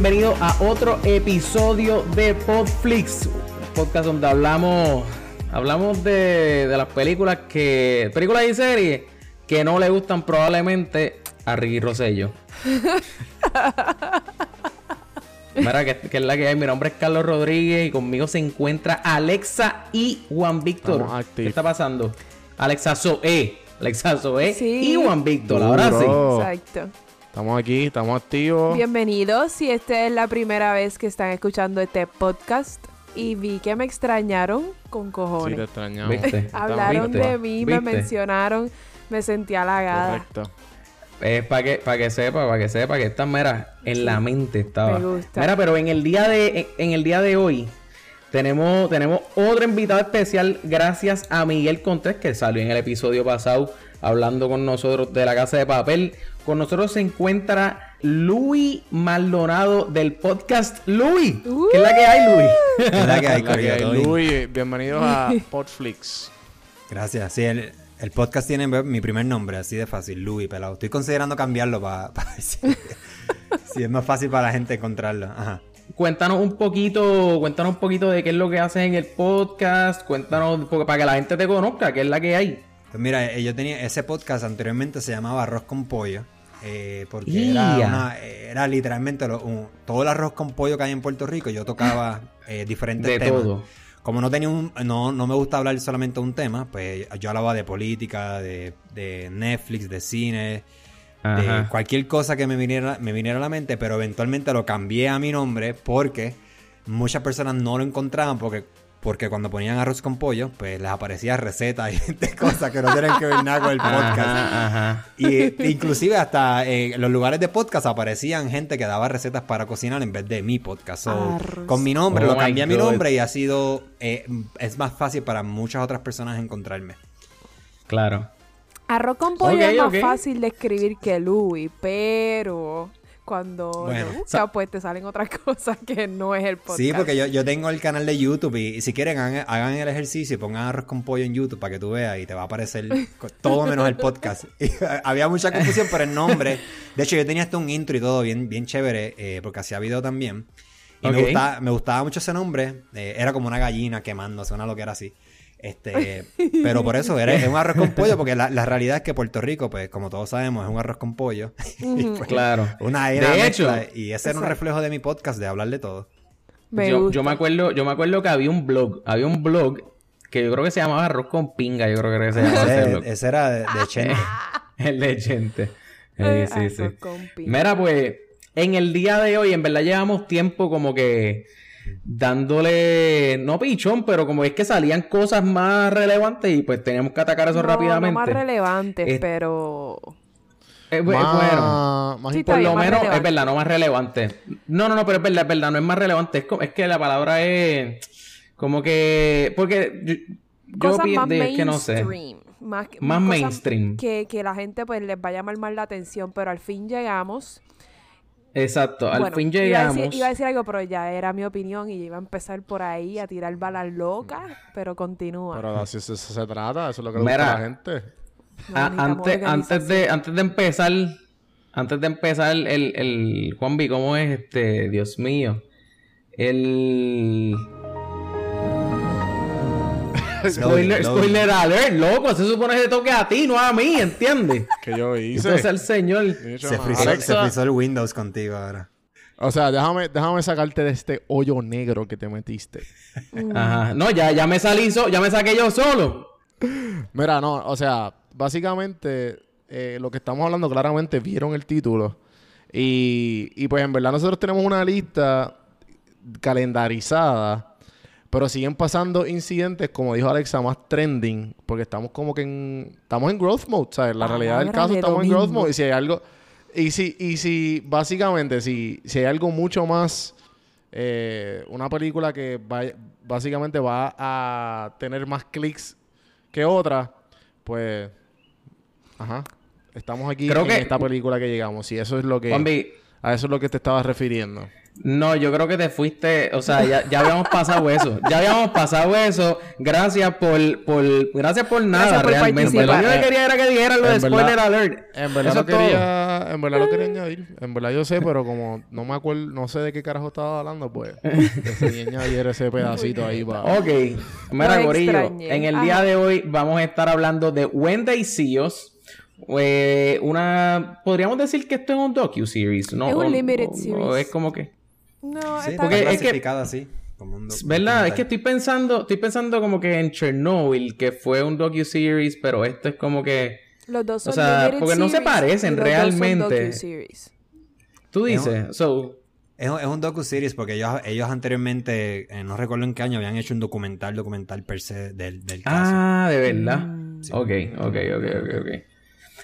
Bienvenidos a otro episodio de Podflix, un podcast donde hablamos hablamos de, de las películas que películas y series que no le gustan probablemente a Ricky Rosello. Mira, que, que es la que hay. Mi nombre es Carlos Rodríguez y conmigo se encuentra Alexa y Juan Víctor. ¿Qué está pasando? Alexa Zoe. Alexa Zoe Sí. y Juan Víctor. Ahora sí. Exacto. Estamos aquí, estamos activos. Bienvenidos. Si esta es la primera vez que están escuchando este podcast y vi que me extrañaron con Sí, cojones. te extrañamos. ¿Viste? Hablaron ¿Viste? de mí, me mencionaron, me sentí halagada. Correcto. Es para que, para que sepa, para que sepa que esta mera en la mente estaba. Me gusta. Mira, pero en el día de, en, en el día de hoy tenemos, tenemos otro invitado especial gracias a Miguel Contés que salió en el episodio pasado hablando con nosotros de la casa de papel. Con nosotros se encuentra Luis Maldonado del podcast Luis. ¿Qué es la que hay, Luis? ¿Qué es la que hay. Luis, bienvenidos a Podflix. Gracias. Sí, el, el podcast tiene mi primer nombre, así de fácil, Louis Pelado. Estoy considerando cambiarlo para ver si, si es más fácil para la gente encontrarlo. Ajá. Cuéntanos un poquito, cuéntanos un poquito de qué es lo que haces en el podcast, cuéntanos porque- para que la gente te conozca, qué es la que hay. Pues mira, eh, yo tenía ese podcast anteriormente se llamaba Arroz con Pollo. Eh, porque era, una- era literalmente lo- un- todo el arroz con pollo que hay en Puerto Rico. Yo tocaba eh, diferentes De temas. todo. Como no tenía un, no, no me gusta hablar solamente de un tema, pues yo hablaba de política, de, de Netflix, de cine, de cualquier cosa que me viniera, me viniera a la mente, pero eventualmente lo cambié a mi nombre porque muchas personas no lo encontraban porque, porque cuando ponían arroz con pollo, pues les aparecía recetas y de cosas que no tienen que ver nada con el podcast. Ajá, ajá. Y inclusive hasta eh, en los lugares de podcast aparecían gente que daba recetas para cocinar en vez de mi podcast. So, Arroz. con mi nombre Oh lo my cambié a mi nombre y ha sido eh, es más fácil para muchas otras personas encontrarme. Claro. Arroz con pollo es más fácil de escribir que Louis, pero cuando Bueno. lo buscas, pues te salen otras cosas que no es el podcast. Sí, porque yo, yo tengo el canal de YouTube y, y si quieren hagan, hagan el ejercicio y pongan arroz con pollo en YouTube para que tú veas y te va a aparecer todo menos el podcast. Y, había mucha confusión por el nombre. De hecho, yo tenía hasta un intro y todo bien, bien chévere eh, porque hacía video también. Y me, gustaba, me gustaba mucho ese nombre. eh, era como una gallina quemándose, una lo que era así. Este, pero por eso era, es un arroz con pollo, porque la, la realidad es que Puerto Rico, pues como todos sabemos, es un arroz con pollo. Y, pues, Claro. Una De era hecho- mezcla, y ese era un reflejo de mi podcast, de hablar de todo. Me yo, yo me acuerdo, yo me acuerdo que había un blog, había un blog que yo creo que se llamaba Arroz con Pinga, yo creo que se llamaba ese Ese, blog. ese era de, de Chente. El de gente. Sí, Eh, sí. Mira, pues, en el día de hoy, en verdad llevamos tiempo como que dándole, no pichón, pero como es que salían cosas más relevantes y pues teníamos que atacar eso No, rápidamente. No más relevantes, Eh, pero... Eh, Más- bueno, más Sí, por lo más menos es verdad, no más relevante. No, no, no, pero es verdad, es verdad, no es más relevante. Es, como- es que la palabra es como que. Porque yo, yo cosas pienso más que no sé. mainstream. Más, Más mainstream. Que, que la gente pues les va a llamar más la atención, pero al fin llegamos. Exacto, al Bueno, fin Iba a, llegamos. decir, iba a decir algo, pero ya era mi opinión y iba a empezar por ahí a tirar balas locas, pero continúa. Pero así se, se trata, eso es lo que le Mira. gusta a la gente. No, antes, antes, de, antes de empezar, antes de empezar el, el Juanvi, ¿cómo es este? Dios mío. El. Spoiler, spoiler alert, loco. Se supone que te toque a ti, no a mí, ¿entiendes? Que yo hice. Entonces el señor. Se frizó, se Alexa, frizó el Windows contigo ahora. O sea, déjame, déjame sacarte de este hoyo negro que te metiste. Ajá. No, ya, ya me salí, so- ya me saqué yo solo. Mira, no, o sea, básicamente eh, lo que estamos hablando claramente vieron el título. Y, y pues en verdad nosotros tenemos una lista calendarizada, pero siguen pasando incidentes, como dijo Alexa, más trending, porque estamos como que en, estamos en growth mode, ¿sabes? La realidad del caso de estamos en growth mode y si hay algo, y si, y si básicamente, si, si hay algo mucho más, eh, una película que vaya- básicamente va a tener más clics que otra, pues, ajá, estamos aquí Creo en que- esta película que llegamos y eso es lo que A eso es lo que te estabas refiriendo. No, yo creo que te fuiste, o sea, ya, ya habíamos pasado eso. Ya habíamos pasado eso. Gracias por, por, gracias por nada, Gracias por realmente. Lo único que quería era que dijeran lo de verdad- spoiler alert. En verdad Eso lo todo. quería, en verdad lo quería añadir. En verdad yo sé, pero como no me acuerdo, no sé de qué carajo estaba hablando, pues decidí añadir ese pedacito ahí para. Ok, mira, Lo Corillo, extrañé. en el Ajá. día de hoy vamos a estar hablando de Wendy Seals. Eh, una, podríamos decir que esto es un docu-series, ¿no? Es un limited o- series. o es como que... No, Sí, está porque es que- clasificado así. Como un do- ¿Verdad? Es que estoy pensando, estoy pensando como que en Chernobyl, que fue un docu-series, pero esto es como que... Los dos son O sea, porque no se parecen los dos son realmente. docu-series. Tú Es un- dices, so... Es, un- es un docu-series porque ellos, ellos anteriormente, eh, no recuerdo en qué año, habían hecho un documental, documental per se del, del caso. Ah, de verdad. Mm. Ok, ok, ok, ok, ok.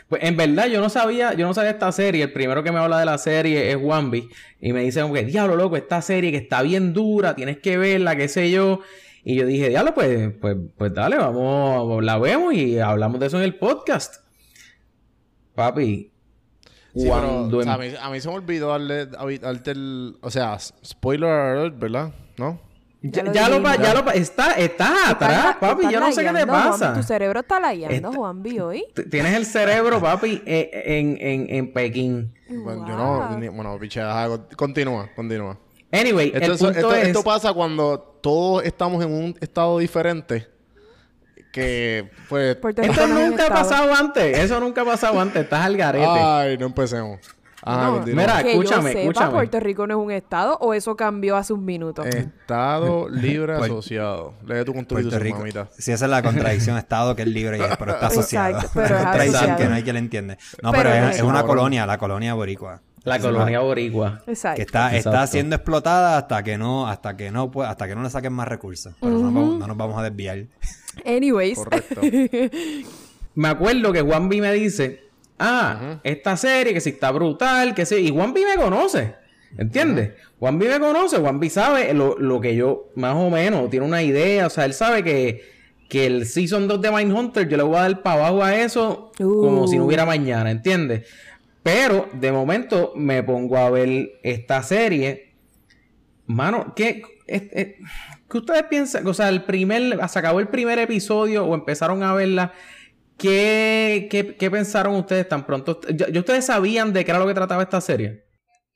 Pues en verdad yo no sabía, yo no sabía esta serie. El primero que me habla de la serie es Wambi. Y me dice que, diablo loco, esta serie que está bien dura, tienes que verla, qué sé yo. Y yo dije, diablo, pues, pues, pues dale, vamos, la vemos y hablamos de eso en el podcast. Papi, Sí, cuando pero, o sea, em- a, mí, a mí se me olvidó darle, darte el. O sea, spoiler alert, ¿verdad? ¿No? Ya, Ya lo ya lo, ya lo está, está atrás, papi, yo no sé qué te pasa. Tu cerebro está lagueando, Está- Juanvi, hoy. T- Tienes el cerebro, papi, eh, en, en, en Pekín. Bueno, yo no. Wow. ni- bueno, piche, continúa, continúa. Anyway, Esto, el punto esto, es... esto pasa cuando todos estamos en un estado diferente. Que, pues. Esto nunca ha pasado antes. Eso nunca ha pasado antes. Estás al garete. Ay, no empecemos. Ajá, No. Mira, que escúchame, yo sepa, escúchame. Puerto Rico no es un estado o eso cambió hace un minuto. Estado libre Puer- asociado. Lee tu Puerto Rico. mamita. Si esa es la contradicción, Estado que es libre, y- pero está asociado. Exacto, pero es asociado. que no hay quien la entiende. No, Pero pero, no es, es es una colonia, la colonia boricua. La es colonia boricua. Exacto. que está, Exacto. está siendo explotada hasta que no, hasta que no pueda- hasta que no le saquen más recursos. Pero no, vamos- no nos vamos a desviar. Anyways. Correcto. Me acuerdo que Juan B me dice, ah, esta serie que sí está brutal, que sí. Y Juan B me conoce. ¿Entiendes? Juan B me conoce, Juan B sabe lo, lo que yo, más o menos, tiene una idea. O sea, él sabe que, que el Season 2 de Mindhunter yo le voy a dar para abajo a eso como Uh. si no hubiera mañana, ¿entiendes? Pero de momento me pongo a ver esta serie. Mano, ¿qué, ¿qué ustedes piensan? O sea, el primer, se acabó el primer episodio o empezaron a verla. ¿Qué, qué, qué pensaron ustedes tan pronto? ¿Ya, ya ustedes sabían de qué era lo que trataba esta serie?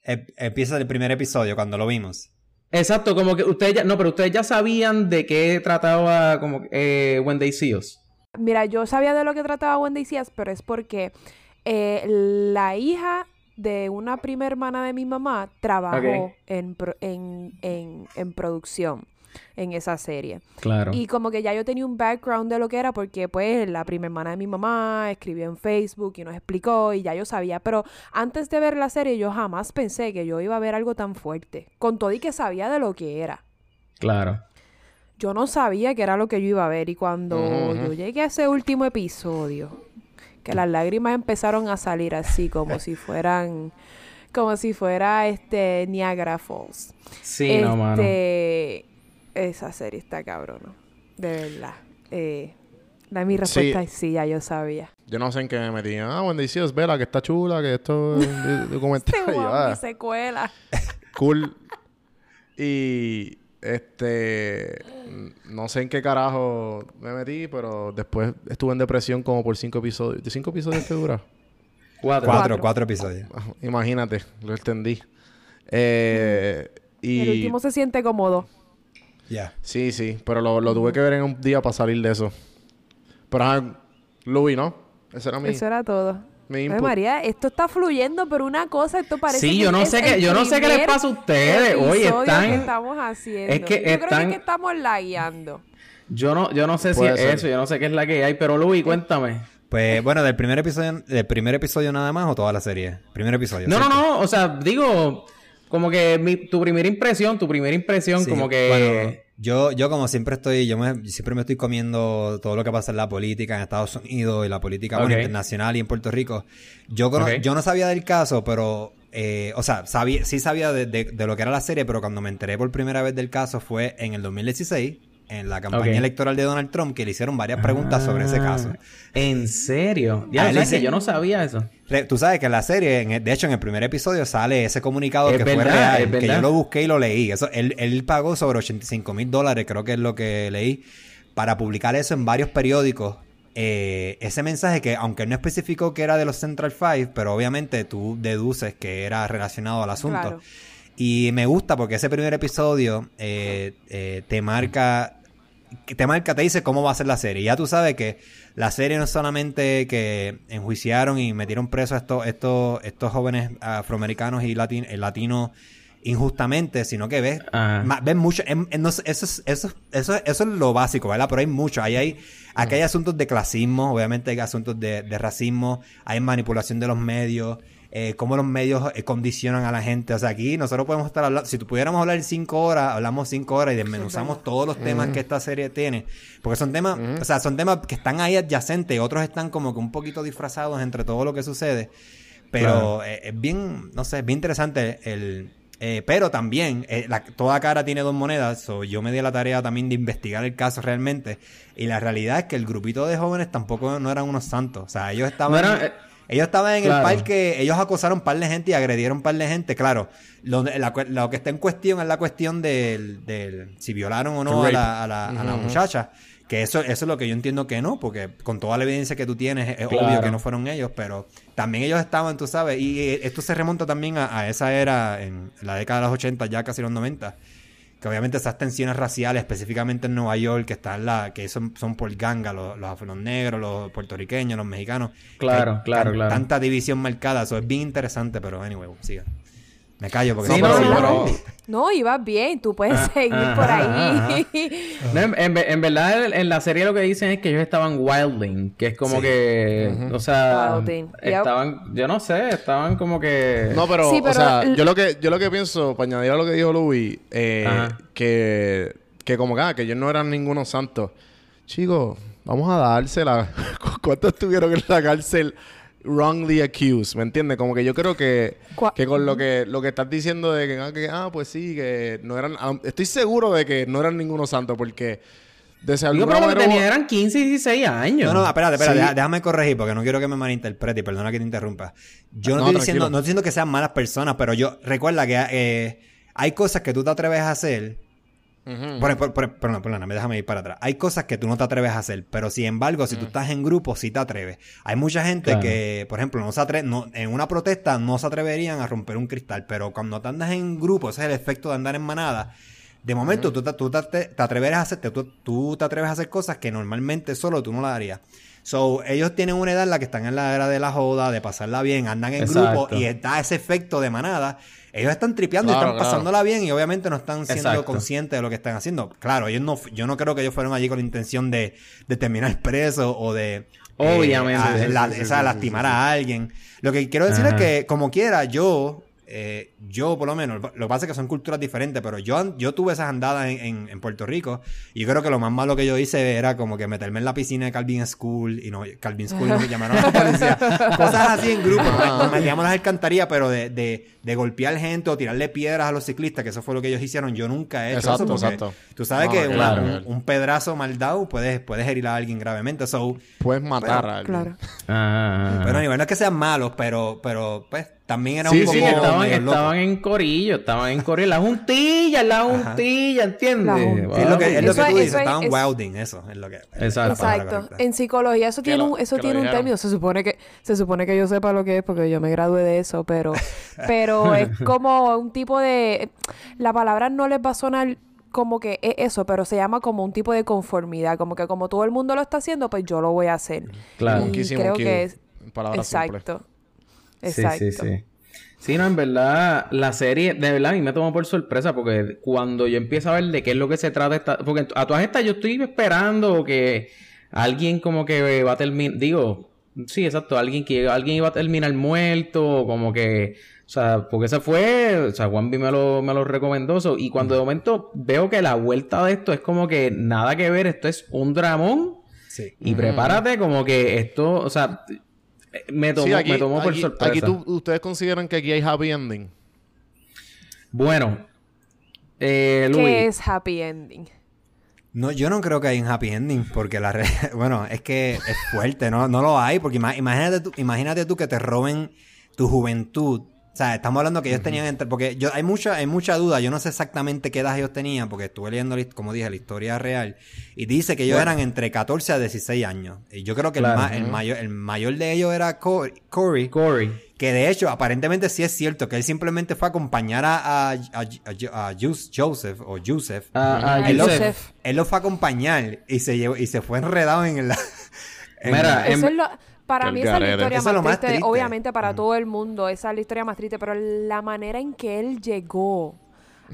Em- Empieza el primer episodio cuando lo vimos. Exacto, como que ustedes ya, no, pero ustedes ya sabían de qué trataba como eh, When They See Us. Mira, yo sabía de lo que trataba Wendy Díaz, pero es porque eh, la hija de una prima hermana de mi mamá trabajó en, en, en producción en esa serie. Claro. Y como que ya yo tenía un background de lo que era porque pues la prima hermana de mi mamá escribió en Facebook y nos explicó y ya yo sabía. Pero antes de ver la serie yo jamás pensé que yo iba a ver algo tan fuerte. Con todo y que sabía de lo que era. Claro. Yo no sabía que era lo que yo iba a ver y cuando yo llegué a ese último episodio, que las lágrimas empezaron a salir así como si fueran, como si fuera este Niagara Falls. Sí, no, mano. Esa serie está cabrona, de verdad. Eh, la mi respuesta Sí. es sí, ya yo sabía. Yo no sé en qué me metí. Ah, Wendy Seals, vela, que está chula, que esto es. Este guau, ah, mi secuela. cool. Y este no sé en qué carajo me metí, pero después estuve en depresión como por cinco episodios. ¿De cinco episodios que dura? Cuatro. Cuatro, Cuatro. cuatro episodios. Ah, Imagínate, lo entendí. Eh, y El último se siente cómodo. Ya. sí, sí, pero lo, lo tuve que ver en un día para salir de eso. Pero ajá, lo vi, ¿no? Ese era mi, Eso era todo. mi Ay, input. María, esto está fluyendo, pero una cosa, esto parece Sí, que yo no sé qué- yo no sé qué les pasa a ustedes. Oye, están- que estamos haciendo. es que yo creo que, es que estamos lagueando. Yo no, yo no sé si es ser. eso, yo no sé qué es la que hay, pero Luis, cuéntame. Pues bueno, del primer episodio, del primer episodio nada más o toda la serie. Primer episodio. No, no, no, o sea, digo, como que mi- tu primera impresión, tu primera impresión, Sí, como que... bueno, yo, yo como siempre estoy, yo me- siempre me estoy comiendo todo lo que pasa en la política en Estados Unidos y la política bueno, internacional y en Puerto Rico. Yo, cono- yo no sabía del caso, pero, eh, o sea, sabía, sí sabía de, de- de lo que era la serie, pero cuando me enteré por primera vez del caso fue en el 2016. En la campaña electoral de Donald Trump que le hicieron varias preguntas sobre ese Ah, caso. ¿En serio? Ya, él ¿sabes dice- que yo no sabía eso. Re- Tú sabes que en la serie, en el- de hecho en el primer episodio sale ese comunicado Es que fue real, es que verdad. yo lo busqué y lo leí. Eso, él, él pagó sobre 85 mil dólares, creo que es lo que leí, para publicar eso en varios periódicos. Eh, ese mensaje que, aunque no especificó que era de los Central Five, pero obviamente tú deduces que era relacionado al asunto. Claro. Y me gusta porque ese primer episodio eh, eh, te marca, te marca, te dice cómo va a ser la serie. Y ya tú sabes que la serie no es solamente que enjuiciaron y metieron presos a estos, estos, estos jóvenes afroamericanos y latin- eh, latinos injustamente, sino que ves, ves mucho, em- em, sé, eso, es, eso, eso, eso es lo básico, ¿verdad? Pero hay mucho, ahí hay, aquí hay asuntos de clasismo, obviamente hay asuntos de, de racismo, hay manipulación de los medios, eh, cómo los medios eh, condicionan a la gente, o sea, aquí nosotros podemos estar hablando, si pudiéramos hablar cinco horas, hablamos cinco horas y desmenuzamos todos los temas que esta serie tiene, porque son temas, o sea, son temas que están ahí adyacentes, otros están como que un poquito disfrazados entre todo lo que sucede, pero Claro. eh, es bien, no sé, es bien interesante el... eh, pero también, eh, la- toda cara tiene dos monedas, so yo me di la tarea también de investigar el caso realmente, y la realidad es que el grupito de jóvenes tampoco no eran unos santos, o sea, ellos estaban... No era- eh, ellos estaban en claro. el parque, ellos acosaron un par de gente y agredieron un par de gente, claro. Lo, la cu- lo que está en cuestión es la cuestión del, del si violaron o no a la, a la, a la muchacha. Que eso, eso es lo que yo entiendo que no, porque con toda la evidencia que tú tienes es Claro. obvio que no fueron ellos, pero también ellos estaban, tú sabes, y eh, esto se remonta también a, a esa era en la década de los 80, ya casi los 90, que obviamente esas tensiones raciales, específicamente en Nueva York, que están la, que son, son por ganga, los, los afro negros, los puertorriqueños, los mexicanos. Claro, hay claro, claro. Tanta división marcada, eso es bien interesante, pero anyway, siga. Me callo porque Sí, no, no, pero- pero- No, ibas bien, tú puedes Ah, seguir ajá, por ajá, ahí. No, en, en ve- en verdad, en, la serie lo que dicen es que ellos estaban wilding, que es como Sí. que, o sea, Wilding, estaban, yo no sé, estaban como que... No, pero, Sí, o sea, yo lo que yo lo que pienso, para añadir a lo que dijo Louis, eh, que como que, ah, que ellos no eran ningunos santos. Chicos, vamos a dársela. ¿Cuántos estuvieron en la cárcel wrongly accused? ¿Me entiendes? Como que yo creo que, que con lo que lo que estás diciendo de que, ah, que, ah, pues sí, que no eran... ah, estoy seguro de que no eran ningunos santos porque de pero lo que tenían eran 15 y 16 años. No, no, espérate, espérate, Sí. déjame corregir porque no quiero que me malinterprete y perdona que te interrumpa. Yo no, No, estoy diciendo, no estoy diciendo que sean malas personas, pero yo recuerda que eh, hay cosas que tú te atreves a hacer. Por, por, por- perdón, perdóname, déjame ir para atrás. Hay cosas que tú no te atreves a hacer, pero sin embargo, si tú estás en grupo, sí te atreves. Hay mucha gente Claro. que, por ejemplo, no se atre no, en una protesta no se atreverían a romper un cristal, pero cuando te andas en grupo, ese es el efecto de andar en manada. De momento, tú, te, tú te, te atreves a hacer, tú, tú te atreves a hacer cosas que normalmente solo tú no las harías. So, ellos tienen una edad en la que están en la era de la joda, de pasarla bien, andan en Exacto. grupo y está ese efecto de manada. Ellos están tripeando y están claro. pasándola bien y obviamente no están siendo Exacto. conscientes de lo que están haciendo. Claro, ellos no, yo no creo que ellos fueron allí con la intención de, de terminar preso o de eh, Obviamente. a- Sí, la- sí, sí, o sea, sí, lastimar a alguien. Lo que quiero decir Ajá. es que, como quiera, yo, eh, yo por lo menos, lo que pasa es que son culturas diferentes, pero yo, yo tuve esas andadas en, en- en Puerto Rico y yo creo que lo más malo que yo hice era como que meterme en la piscina de Calvin School y no, Calvin School no me llamaron a la policía. Cosas así en grupo. Ah. Nos metíamos las alcantarillas, pero de, de, de golpear gente o tirarle piedras a los ciclistas, que eso fue lo que ellos hicieron. Yo nunca he hecho Exacto, eso porque exacto. tú sabes No, que una- claro. un, un pedrazo mal dado puedes, puedes herir a alguien gravemente. So, Puedes matar a alguien. Claro. Ah, pero nivel no es que sean malos, pero, pero pues también era sí, un poco sí, estaban, medio loco. estaban en corillo, estaban en corillo, la juntilla, la juntilla, ¿entiendes? La juntilla. Sí, es lo que, es lo que tú es- dices, es- estaban es- wilding, eso es lo que. Exacto. palabra Exacto. En psicología eso tiene lo- un, eso tiene un término. Se supone que se supone que yo sepa lo que es porque yo me gradué de eso, pero pero es como un tipo de la palabra no les va a sonar como que es eso, pero se llama como un tipo de conformidad, como que como todo el mundo lo está haciendo, pues yo lo voy a hacer. Claro. Y creo que es palabras simples. Exacto. Sí, sí, sí. Sí, no, en verdad, la serie, de verdad, a mí me tomó por sorpresa porque cuando yo empiezo a ver de qué es lo que se trata esta... Porque a todas estas yo estoy esperando que alguien como que va a terminar... Digo, sí, exacto, alguien que alguien iba a terminar muerto, como que... O sea, porque ese fue... O sea, Juan B me lo, me lo recomendó. so, y cuando de momento veo que la vuelta de esto es como que nada que ver, esto es un dramón. Sí. Y prepárate como que esto... O sea, me tomó, Sí, aquí, me tomó por aquí- sorpresa. aquí tú- ustedes consideran que aquí hay happy ending. Bueno, eh, Luis, ¿Qué es happy ending? No, yo no creo que hay un happy ending, porque la bueno, es que es fuerte, no, no lo hay, porque ima- imagínate tú, imagínate tú que te roben tu juventud. O sea, estamos hablando que ellos tenían entre, porque yo hay mucha, hay mucha duda, yo no sé exactamente qué edad ellos tenían, porque estuve leyendo, como dije, la historia real, y dice que ellos Bueno. eran entre 14 a 16 años. Y yo creo que Claro. el, ma- el mayor, el mayor de ellos era Co- Corey, Corey. que de hecho, aparentemente sí es cierto que él simplemente fue a acompañar a, a, a- a Joseph o Joseph. A, a Ay, él, Joseph. Él lo fue a acompañar y se llevó, y se fue enredado en la. en Mira, la- Eso es lo- para mí esa es la historia es más triste, triste. obviamente para Ujú. todo el mundo, esa es la historia más triste, pero la manera en que él llegó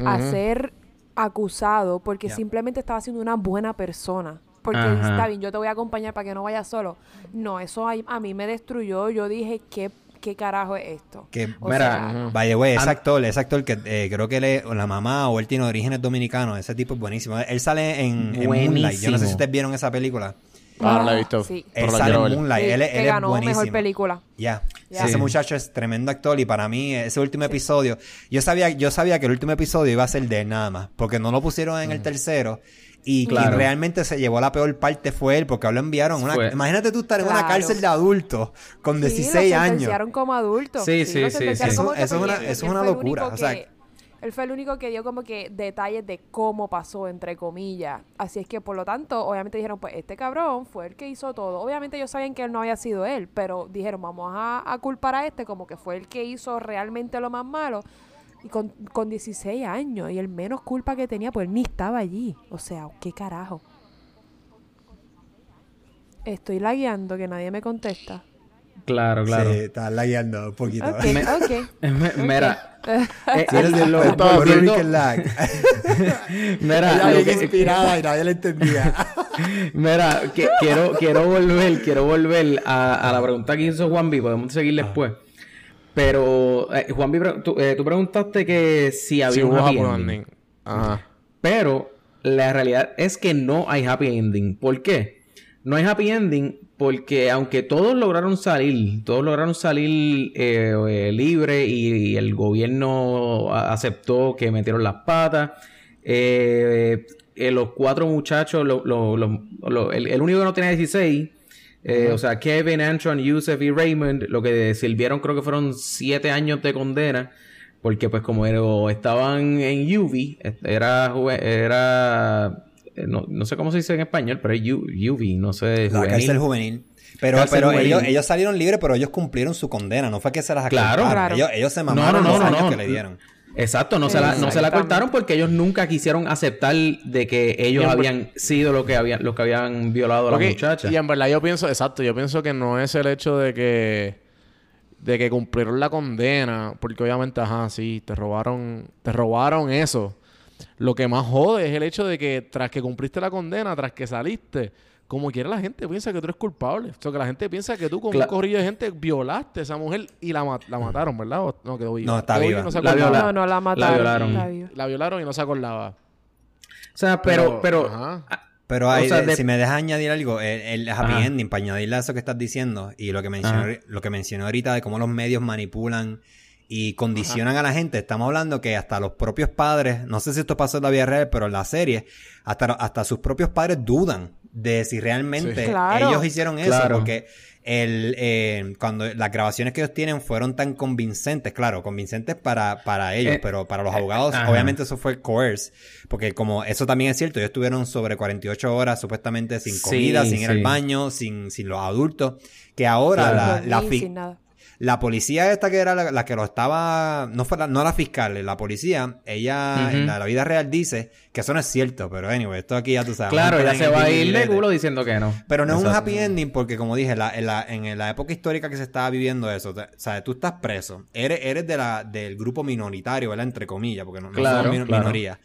a ser acusado porque simplemente estaba siendo una buena persona. Porque Ajá. está bien, yo te voy a acompañar para que no vayas solo. No, eso a, a mí me destruyó. Yo dije, ¿qué, qué carajo es esto? que, O Mira, sea, the way, ese actor, ese actor que eh, creo que él es- o la mamá o él tiene orígenes dominicanos, ese tipo es buenísimo. Él sale en, en Moonlight. Yo no sé si ustedes vieron esa película. Ah, no la he visto. Sí. Él la sale quiero en ver. Moonlight. Sí, él, que él es ganó buenísimo. mejor película. Ya. Ese Sí. muchacho es tremendo actor y para mí ese último episodio, yo sabía, yo sabía que el último episodio iba a ser de él nada más, porque no lo pusieron en el tercero y Claro. quien realmente se llevó la peor parte fue él, porque lo enviaron. Una, Fue. imagínate tú estar en una cárcel de adultos con Sí, 16 lo años. sentenciaron como adultos. Sí, sí, lo sí, sentenciaron sí. como Eso- eso es una- eso es una locura, o sea- que- él fue el único que dio como que detalles de cómo pasó, entre comillas. Así es que, por lo tanto, obviamente dijeron, pues este cabrón fue el que hizo todo. Obviamente ellos sabían que él no había sido él, pero dijeron, vamos a, a culpar a este como que fue el que hizo realmente lo más malo. Y con, con 16 años, y el menos culpa que tenía, pues él ni estaba allí. O sea, ¿qué carajo? Estoy lagueando, que nadie me contesta. Claro, claro. Sí, está lagueando un poquito. Ok, Me- ok. Mira, eh, eres eh, lo- el lag. Mira, Ella lo bien que- inspirada y nadie le entendía. Mira, que- quiero, quiero volver, quiero volver a, a la pregunta que hizo Juanvi, podemos seguir después. Pero, eh, Juanvi, pre- tú, eh, tú preguntaste que si había Sí, un hubo happy ending. Ajá. Pero la realidad es que no hay happy ending. ¿Por qué? No hay happy ending porque aunque todos lograron salir, todos lograron salir eh, eh, libre y, y el gobierno aceptó que metieron las patas, eh, eh, los cuatro muchachos, lo- lo- lo- lo- el, el único que no tenía 16, eh, o sea, Kevin, Antron, Yusef y Raymond, lo que sirvieron creo que fueron siete años de condena. Porque pues como estaban en UV, era, era no, no sé cómo se dice en español, pero es U- UV, no sé. La juvenil. cárcel juvenil. Pero, Cárcel pero juvenil. ellos, ellos salieron libres, pero ellos cumplieron su condena. No fue que se las Claro. acortaron. Claro. Ellos, ellos se No, mamaron no, no, los no, años no. que le dieron. Exacto, no se, la, no se la cortaron porque ellos nunca quisieron aceptar de que ellos habían sido lo que habían, los que habían violado a la muchacha. Y en verdad yo pienso, exacto, yo pienso que no es el hecho de que de que cumplieron la condena, porque obviamente, ajá, sí, te robaron, te robaron eso. Lo que más jode es el hecho de que tras que cumpliste la condena, tras que saliste, como quiera la gente piensa que tú eres culpable. O sea, que la gente piensa que tú con Cla- un corrillo de gente violaste a esa mujer y la, ma- la mataron, ¿verdad? O- no, quedó viva. No, está viva. no se La viola- No, no, la mataron. violaron. La violaron y no se acordaba. O sea, pero, pero, ajá. Pero hay, O sea, de- de- si me dejas añadir algo, el, el happy Ajá. ending, para añadirle a eso que estás diciendo y lo que mencioné, Ajá. lo que mencioné ahorita de cómo los medios manipulan y condicionan a la gente, estamos hablando que hasta los propios padres, no sé si esto pasó en la vida real, pero en la serie, hasta, hasta sus propios padres dudan de si realmente Sí. Claro. ellos hicieron eso, Claro. porque el, eh, cuando las grabaciones que ellos tienen fueron tan convincentes, claro, convincentes para, para ellos, Eh, pero para los abogados, obviamente eso fue coerce, porque como eso también es cierto, ellos estuvieron sobre 48 horas supuestamente sin Sí, comida, sin ir al sí. baño, sin, sin los adultos, que ahora Claro. la, la, dormir, fi- sin nada. La policía esta que era la, la que lo estaba, no fue la, no la fiscal, la policía, ella en la, la vida real dice que eso no es cierto, pero anyway, esto aquí ya tú sabes. claro, poner se va a ir de culo diciendo que no. Pero no es un happy ending porque, como dije, la, en, la, en la época histórica que se estaba viviendo eso, te- o sea, tú estás preso, eres, eres de la, del grupo minoritario, ¿verdad? Entre comillas, porque no, no Claro, somos min- claro. minoría.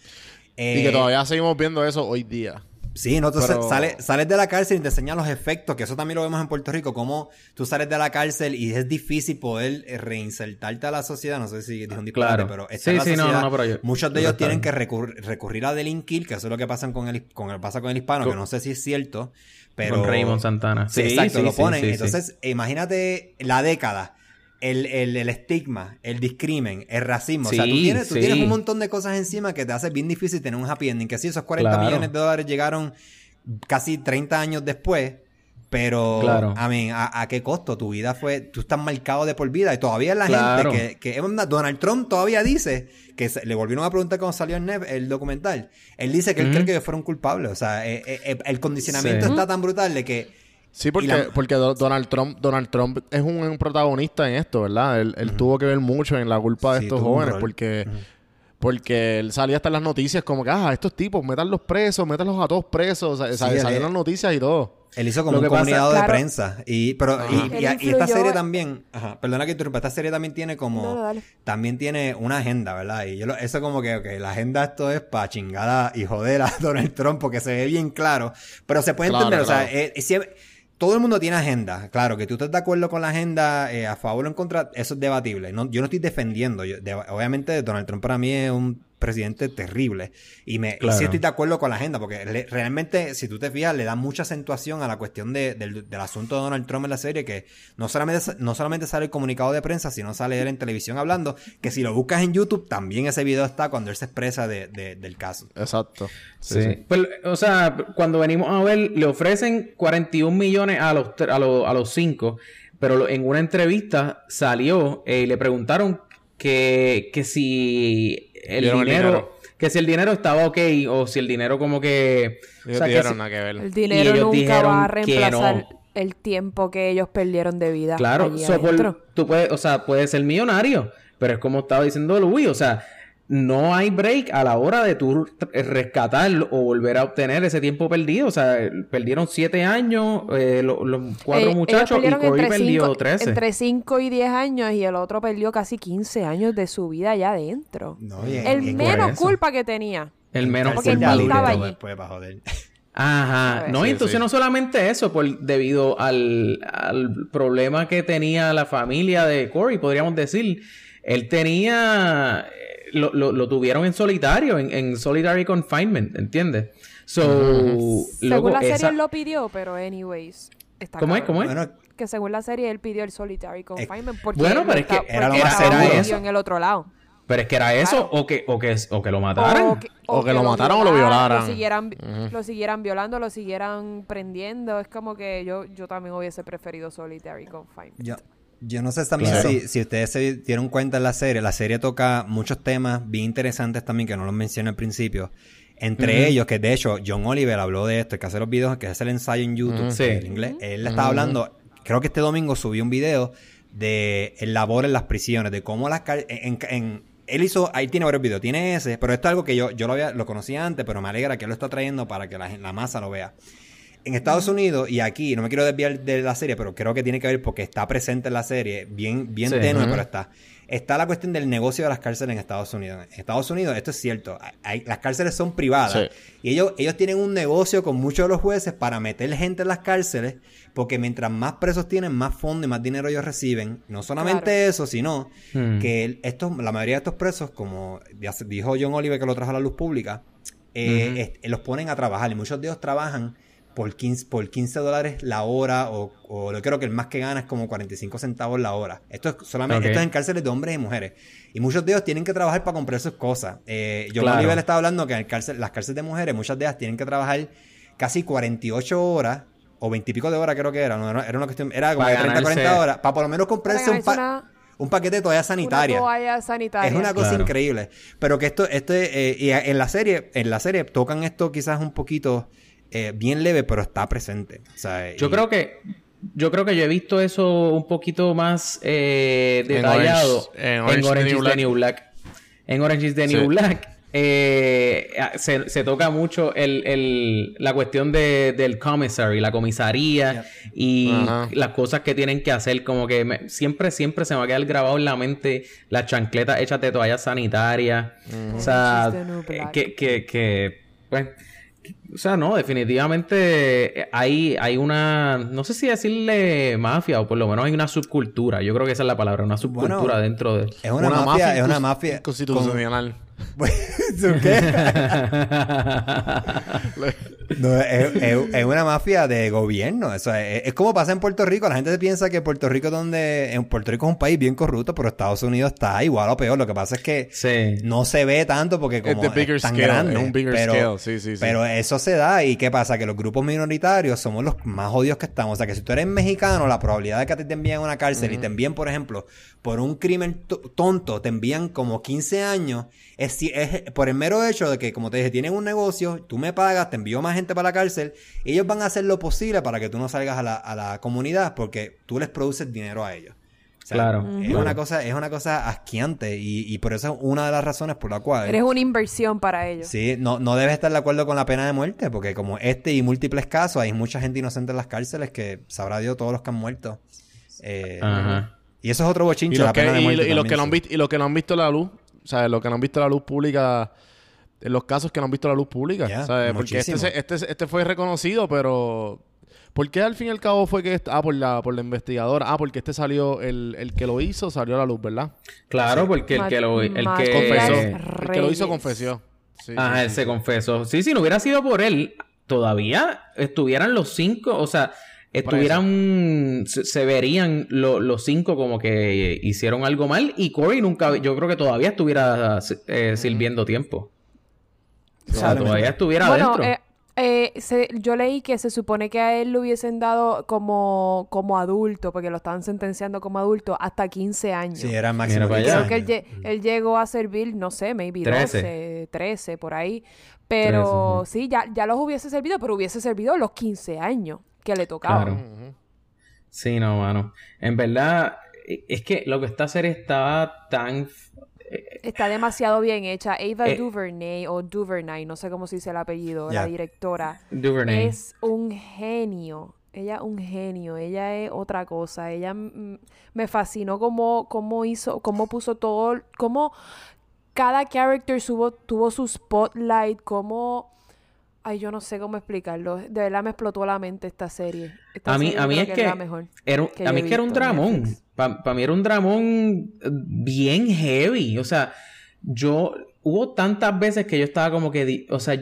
y que Eh, todavía seguimos viendo eso hoy día. Sí, no, tú Pero- sales, sales de la cárcel y te enseñan los efectos, que eso también lo vemos en Puerto Rico, cómo tú sales de la cárcel y es difícil poder eh, reinsertarte a la sociedad. No sé si dije un disparate, Claro. pero está Sí, la sí, no, sociedad. no, no, pero yo- Muchos de ellos tienen que recurr- recurrir a delinquir, que eso es lo que pasa con el, con el, pasa con el hispano, que no sé si es cierto, pero... Con Raymond Santana. Sí, Sí, exacto, lo ponen. Entonces, imagínate la década. El, el, el estigma, el discrimen, el racismo. o sea, tú, tienes, tú sí. tienes un montón de cosas encima que te hace bien difícil tener un happy ending. Que sí, esos 40 Claro. millones de dólares llegaron casi 30 años después. Pero, Claro. a mí, ¿a, a qué costo? Tu vida fue... Tú estás marcado de por vida. Y todavía la Claro. gente que... que Donald Trump todavía dice... Que se- le volvieron a preguntar cuando salió el, el documental. Él dice que él cree que ellos fueron culpables. O sea, eh, eh, eh, el condicionamiento Sí. está tan brutal de que... Sí, porque, la- porque Do- Donald Trump, Donald Trump es un, un protagonista en esto, ¿verdad? Él, él tuvo que ver mucho en la culpa de Sí, estos jóvenes, porque, porque él salía hasta en las noticias como que, ah, estos tipos, métanlos presos, métanlos a todos presos, o sea, Sí, sal- él salían es- las noticias y todo. Él hizo como Lo un comunicado de Claro. prensa. Y, pero, y, y- y esta serie también, ajá, perdona que interrumpa, esta serie también tiene como, No, no, dale. también tiene una agenda, ¿verdad? Y yo lo- eso como que, ok, la agenda esto es para chingada y joder a Donald Trump porque se ve bien claro. Pero se puede Claro, entender, o sea, claro. eh, si- todo el mundo tiene agenda. Claro, que tú estés de acuerdo con la agenda eh, a favor o en contra, eso es debatible. No, yo no estoy defendiendo. Obviamente Donald Trump para mí es un presidente terrible. Y, me, y Claro. sí estoy de acuerdo con la agenda, porque le- realmente, si tú te fijas, le da mucha acentuación a la cuestión de- del, del asunto de Donald Trump en la serie, que no solamente, no solamente sale el comunicado de prensa, sino sale él en televisión hablando, que si lo buscas en YouTube, también ese video está cuando él se expresa de- de- del caso. Exacto. Sí. Pues, o sea, cuando venimos a ver, le ofrecen 41 millones a los, a los, a los cinco, pero lo- en una entrevista salió eh, y le preguntaron que, que si el dinero, que si el dinero estaba ok o si el dinero como que... o Ellos sea, que dijeron si- nada que ver. El dinero ellos nunca dijeron va a que reemplazar no. el tiempo que ellos perdieron de vida. Claro, allí so, por- tú puedes, o sea, puedes ser millonario, pero es como estaba diciendo Luis, o sea, no hay break a la hora de tú rescatar o volver a obtener ese tiempo perdido. O sea, perdieron siete años, eh, lo- los cuatro Eh, ellos muchachos y entre perdió cinco- 13. Entre 5 y 10 años y el otro perdió casi 15 años de su vida allá adentro. No, el menos culpa que tenía. El menos Porque él culpable. estaba de allí. todo. Después para joder. A Ajá. No, Sí, entonces sí. no solamente eso, por, debido al, al problema que tenía la familia de Corey, podríamos decir. Él tenía. Eh, Lo, lo- lo tuvieron en solitario, en, en solitary confinement, ¿entiendes? So, loco, según la serie esa- él lo pidió, pero anyways. Está ¿Cómo es? cabrón. ¿Cómo es? Bueno, Que según la serie él pidió el solitary confinement porque bueno, pero es que era lo más seguro. metido en el otro lado. Pero es que era eso, Claro. o, que, o, que, o que lo mataran. O que, O que lo mataran o lo violaran. Lo siguieran, Ujú. lo siguieran violando, lo siguieran prendiendo. Es como que yo, yo también hubiese preferido solitary confinement. Yo, yo no sé también Claro. si, si ustedes se dieron cuenta en la serie. La serie toca muchos temas bien interesantes también que no los mencioné al principio. Entre ellos, que de hecho John Oliver habló de esto, el que hace los videos, que hace el ensayo en YouTube. Sí. en inglés. Él estaba hablando, creo que este domingo subió un video de el labor en las prisiones, de cómo las en, en- él hizo, ahí tiene varios videos, tiene ese, pero esto es algo que yo, yo lo había, lo conocía antes, pero me alegra que él lo está trayendo para que la, la masa lo vea. En Estados Unidos y aquí, no me quiero desviar de la serie, pero creo que tiene que ver porque está presente en la serie, bien, bien Sí. tenue, pero está. Está la cuestión del negocio de las cárceles en Estados Unidos. En Estados Unidos, esto es cierto, hay- las cárceles son privadas Sí. y ellos, ellos tienen un negocio con muchos de los jueces para meter gente en las cárceles, porque mientras más presos tienen, más fondo y más dinero ellos reciben. No solamente Claro. eso, sino Hmm. que estos, la mayoría de estos presos, como ya dijo John Oliver que lo trajo a la luz pública, eh, los ponen a trabajar y muchos de ellos trabajan por 15, por 15 dólares la hora o, o yo creo que el más que gana es como 45 centavos la hora. Esto es solamente esto es en cárceles de hombres y mujeres. Y muchos de ellos tienen que trabajar para comprar sus cosas. Eh, John Claro. Oliver estaba hablando que en el cárcel, las cárceles de mujeres, muchas de ellas tienen que trabajar casi 48 horas o 20 y pico de horas creo que era. No, era, una cuestión, era como de 30, 40 ganarse- horas para por lo menos comprarse un, Para pa- ganarse un paquete de toallas Una sanitarias. toalla sanitaria. Es una cosa Claro. increíble. Pero que esto, esto eh, y en la serie, en la serie tocan esto quizás un poquito eh, bien leve, pero está presente. O sea, Yo y- creo que yo creo que yo he visto eso un poquito más eh, En detallado Orange- en en Orange is the Orange New is the Black. New Black. En Orange is the New Sí. Black eh, se, se toca mucho el, el- la cuestión de, del commissary, la comisaría y Ajá. las cosas que tienen que hacer. Como que me- siempre, siempre se me va a quedar grabado en la mente las chancletas hechas de toallas sanitarias. O sea, Black. que, que, que, pues, o sea, no, definitivamente eh, hay, hay una, no sé si decirle mafia o por lo menos hay una subcultura. Yo creo que esa es la palabra, una subcultura Bueno, dentro de... es una, mafia, es una mafia. Constitucional. con- ¿Tú ¿Qué? No, es, es- es una mafia de gobierno. Eso es, es como pasa en Puerto Rico. La gente piensa que Puerto Rico es donde. En Puerto Rico es un país bien corrupto, pero Estados Unidos está igual o peor. Lo que pasa es que Sí. no se ve tanto porque como de es, bigger tan scale, grande. es un bigger pero, scale, sí, sí, sí. pero eso se da. ¿Y qué pasa? Que los grupos minoritarios somos los más odios que estamos. O sea, que si tú eres mexicano, la probabilidad de que a ti te envíen a una cárcel y te envíen, por ejemplo, por un crimen to- tonto, te envían como 15 años, es, si- es por el mero hecho de que, como te dije, tienen un negocio, tú me pagas, te envío más gente para la cárcel, ellos van a hacer lo posible para que tú no salgas a la, a la comunidad porque tú les produces dinero a ellos. O sea, Claro, Es claro. una cosa, es una cosa asqueante y, y por eso es una de las razones por la cual. Eres una inversión para ellos. Sí, no, no debes estar de acuerdo con la pena de muerte, porque como este y múltiples casos, hay mucha gente inocente en las cárceles que sabrá Dios todos los que han muerto. Eh, Ajá. Y eso es otro Y bochinche, los la que, pena de y- muerte. y los que no han visto, y los que no han visto la luz, o sea, los que no han visto la luz pública, los casos que no han visto la luz pública, Ya, ¿sabes? Porque este, este, este fue reconocido, pero ¿por qué al fin y al cabo fue que ah por la por la investigadora, ah porque este salió el, el que lo hizo salió a la luz, ¿verdad? Claro, porque el que lo... El que... Confesó. El que lo hizo confesó. Sí, Ajá, sí, él sí, se confesó. Sí, si no hubiera sido por él, todavía estuvieran los cinco, o sea, estuvieran, se, se verían lo- los cinco como que hicieron algo mal y Corey nunca, yo creo que todavía estuviera eh, sirviendo tiempo. O sea, todavía estuviera Bueno, adentro. eh, eh, se- yo leí que se supone que a él le hubiesen dado como, como adulto, porque lo estaban sentenciando como adulto, hasta 15 años. Sí, era máximo. Mira para 15 allá. Creo que él, él llegó a servir, no sé, maybe 13. 12, 13, por ahí. Pero sí, ya, ya los hubiese servido, pero hubiese servido los 15 años que le tocaban. Claro. Sí, no, mano. En verdad, eh, es que lo que esta serie estaba tan... Está demasiado bien hecha. Ava Eh. DuVernay o DuVernay, no sé cómo se dice el apellido, la directora. Duvernay. Es un genio. Ella es un genio. Ella es otra cosa. Ella me fascinó cómo, cómo hizo, cómo puso todo, cómo cada character subo- tuvo su spotlight, cómo... Ay, yo no sé cómo explicarlo. De verdad me explotó la mente esta serie. Esta A mí, serie a mí es que, mejor. era un- que a mí es que era un dramón. Para mí era un dramón eh, bien heavy. O sea, yo hubo tantas veces que yo estaba como que, o sea,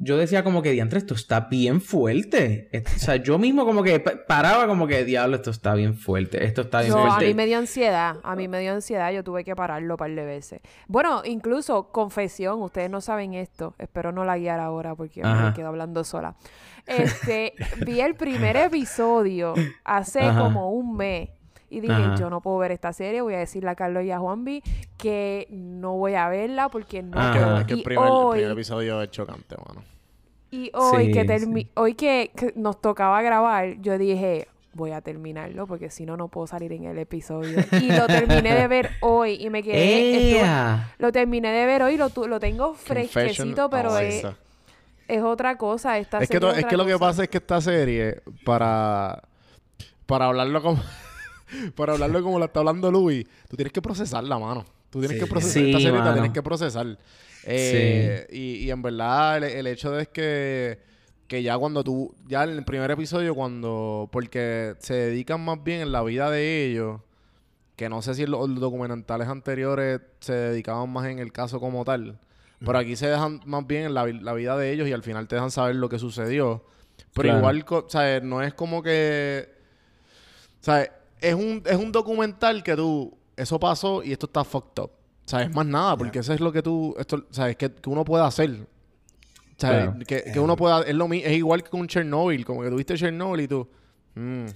yo decía como que diantre, esto está bien fuerte. O sea, yo mismo como que pa- paraba como que diablo, esto está bien fuerte. Esto está bien No, a fuerte. mí me dio ansiedad. A mí me dio ansiedad. Yo tuve que pararlo un par de veces. Bueno, incluso, confesión, ustedes no saben esto. Espero no la guiar ahora porque Ajá. me quedo hablando sola. Este, vi el primer episodio hace Ajá. como un mes. Y dije, Ajá. yo no puedo ver esta serie. Voy a decirle a Carlos y a Juanvi que no voy a verla porque no puedo. Es que el Y primer, el hoy, primer episodio es chocante, mano. y hoy Sí, que, sí. hoy que, que nos tocaba grabar, yo dije, voy a terminarlo porque si no, no puedo salir en el episodio. Y lo terminé de ver hoy y me quedé... ¡Ea! lo terminé de ver hoy, lo, tu- lo tengo Confession fresquecito, pero es, es otra cosa. Esta Es que, serie to- es que lo que pasa es que esta serie, para, para hablarlo como para hablarlo como la está hablando Louis, tú tienes que procesarla, mano. Tú tienes Sí. que procesar Sí, esta serie, la tienes que procesar. Eh, y, y en verdad, el, el hecho de es que, que ya cuando tú, ya en el primer episodio, cuando, porque se dedican más bien en la vida de ellos, que no sé si en los documentales anteriores se dedicaban más en el caso como tal. Pero aquí se dejan más bien en la, vi- la vida de ellos y al final te dejan saber lo que sucedió. Pero Claro. igual, co- ¿sabes? No es como que... ¿Sabes? Es un, es un documental que tú... Eso pasó y esto está fucked up. ¿Sabes? Más nada, porque eso es lo que tú... Esto, ¿Sabes? Que, que uno puede hacer. ¿Sabes? Claro. Que, que uno pueda... Es, lo es igual que un Chernobyl. Como que tuviste Chernobyl y tú... mm.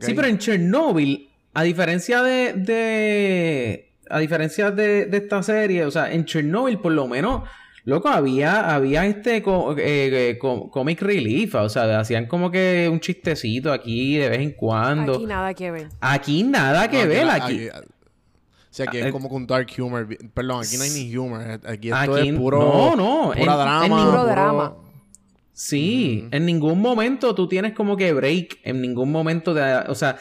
Sí, pero en Chernobyl, a diferencia de. de- a diferencia de, de esta serie, o sea, en Chernobyl, por lo menos, loco, había, había este co- eh, eh, co- comic relief, o sea, hacían como que un chistecito aquí de vez en cuando. Aquí nada que ver. Aquí nada que No, ver, aquí. O sea, aquí Ah, eh, es como con dark humor. Perdón, aquí no hay ni humor. Aquí esto Aquí- es puro... no, no, Pura en- en drama. ningún- Puro drama. Sí, en ningún momento tú tienes como que break, en ningún momento de, o sea,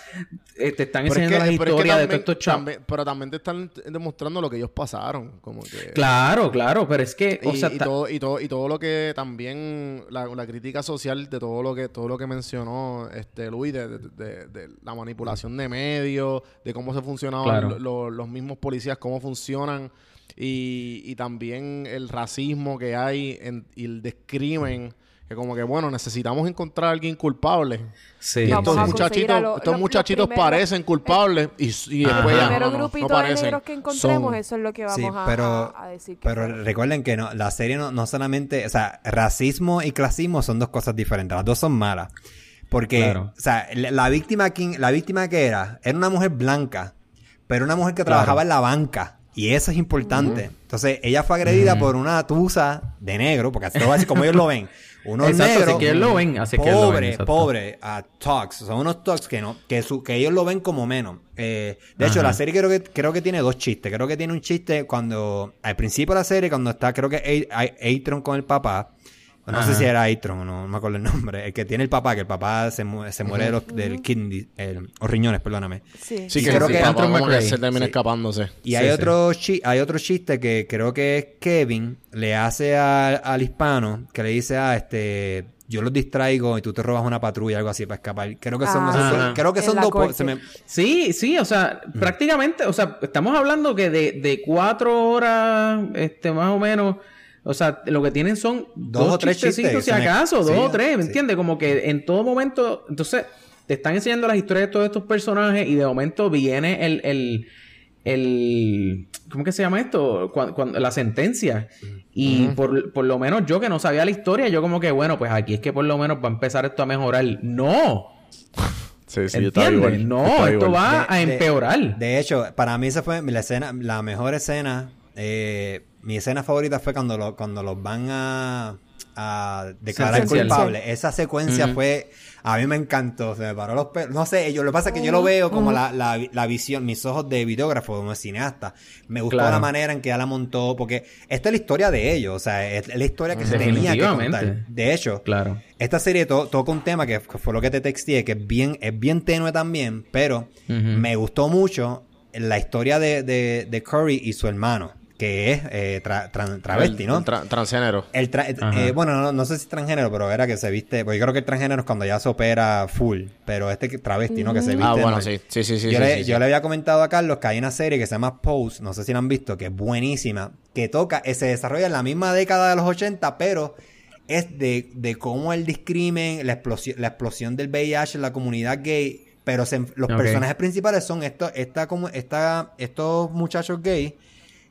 eh, te están es enseñando que- las pero es que historias de todos estos chavos. Pero también te están demostrando lo que ellos pasaron. Como que... Claro, claro, pero es que, Y, sea, todo, y, todo, y todo lo que también, la, la crítica social de todo lo que todo lo que mencionó este Luis, de, de- de- de la manipulación de medios, de cómo se funcionaban Claro. lo- lo- los mismos policías, cómo funcionan, y, y también el racismo que hay en, y el descrimen que como que, bueno, necesitamos encontrar a alguien culpable. Sí. Y estos a muchachitos, a lo- estos los- muchachitos los primeros- parecen culpables y, después El ya primero no, no, no grupito de parecen. negros que encontremos, Son- eso es lo que vamos Sí, a, pero, a- a decir. que pero recuerden que no, la serie no, no solamente, o sea, racismo y clasismo son dos cosas diferentes, las dos son malas. Porque, Claro. o sea, la, la víctima, quién- la víctima que era, era una mujer blanca, pero una mujer que Claro. trabajaba en la banca. Y eso es importante. Entonces, ella fue agredida por una tusa de negro, porque así, así como ellos lo ven. Unos Exacto, así negros. que ellos lo ven, así que ellos lo ven, Pobre, pobre, a talks. Son unos talks que no, que su, que ellos lo ven como menos. Eh, de hecho, la serie creo que, creo que tiene dos chistes. Creo que tiene un chiste cuando, al principio de la serie, cuando está, creo que Atron con el papá. No sé si era Atron, no, no me acuerdo el nombre. El que tiene el papá, que el papá se, mu- se muere de los, del kidney, el- los riñones, perdóname. Sí. Que creo que- papá Anthony como que McRae. se termina Sí. escapándose. Y Sí, hay, sí. otro chi- hay otro chiste que creo que es Kevin le hace a- al hispano que le dice, ah, este, yo los distraigo y tú te robas una patrulla, algo así para escapar. Creo que son, Ah, son- creo que son dos, me- Sí, sí, o sea, prácticamente, o sea, estamos hablando que de, de cuatro horas, este, más o menos, o sea, lo que tienen son Dos dos, o tres chistecitos, chistes, si acaso, dos o tres, ¿me sí. entiendes? Como que en todo momento, entonces, te están enseñando las historias de todos estos personajes y de momento viene el, el, el ¿cómo que se llama esto? Cuan- cuando, la sentencia. Y por, por lo menos yo que no sabía la historia, yo como que, bueno, pues aquí es que por lo menos va a empezar esto a mejorar. ¡No! Sí, sí, ¿Entiendes? está igual. No, está esto igual. va De- a de- empeorar. De hecho, para mí esa fue la escena, la mejor escena. eh, mi escena favorita fue cuando, lo- cuando los van a, a declarar culpables. Esa secuencia fue. A mí me encantó, se me paró los pelos. No sé, yo, lo que pasa es que yo lo veo como la, la, la visión, mis ojos de videógrafo, como de cineasta. Me gustó Claro. la manera en que ella la montó, porque esta es la historia de ellos, o sea, es la historia que se tenía que contar. De hecho, Claro. esta serie to- toca un tema que, fue lo que te texté, que es bien, es bien tenue también, pero me gustó mucho la historia de, de, de Curry y su hermano, que es eh, tra- travesti, El- ¿no? el tra- transgénero. El eh, bueno, no, no sé si transgénero, pero era que se viste, porque yo creo que el transgénero es cuando ya se opera full, pero este travesti, ¿no? Que se viste. Ah, bueno, sí. Sí, sí, sí. yo sí, le, sí, yo sí. le había comentado a Carlos que hay una serie que se llama Pose, no sé si la han visto, que es buenísima, que toca, eh, se desarrolla en la misma década de los 80, pero es de, de cómo el discrimen, la explosión, la explosión del VIH en la comunidad gay, pero se- los personajes principales son estos, esta, como, esta, estos muchachos gays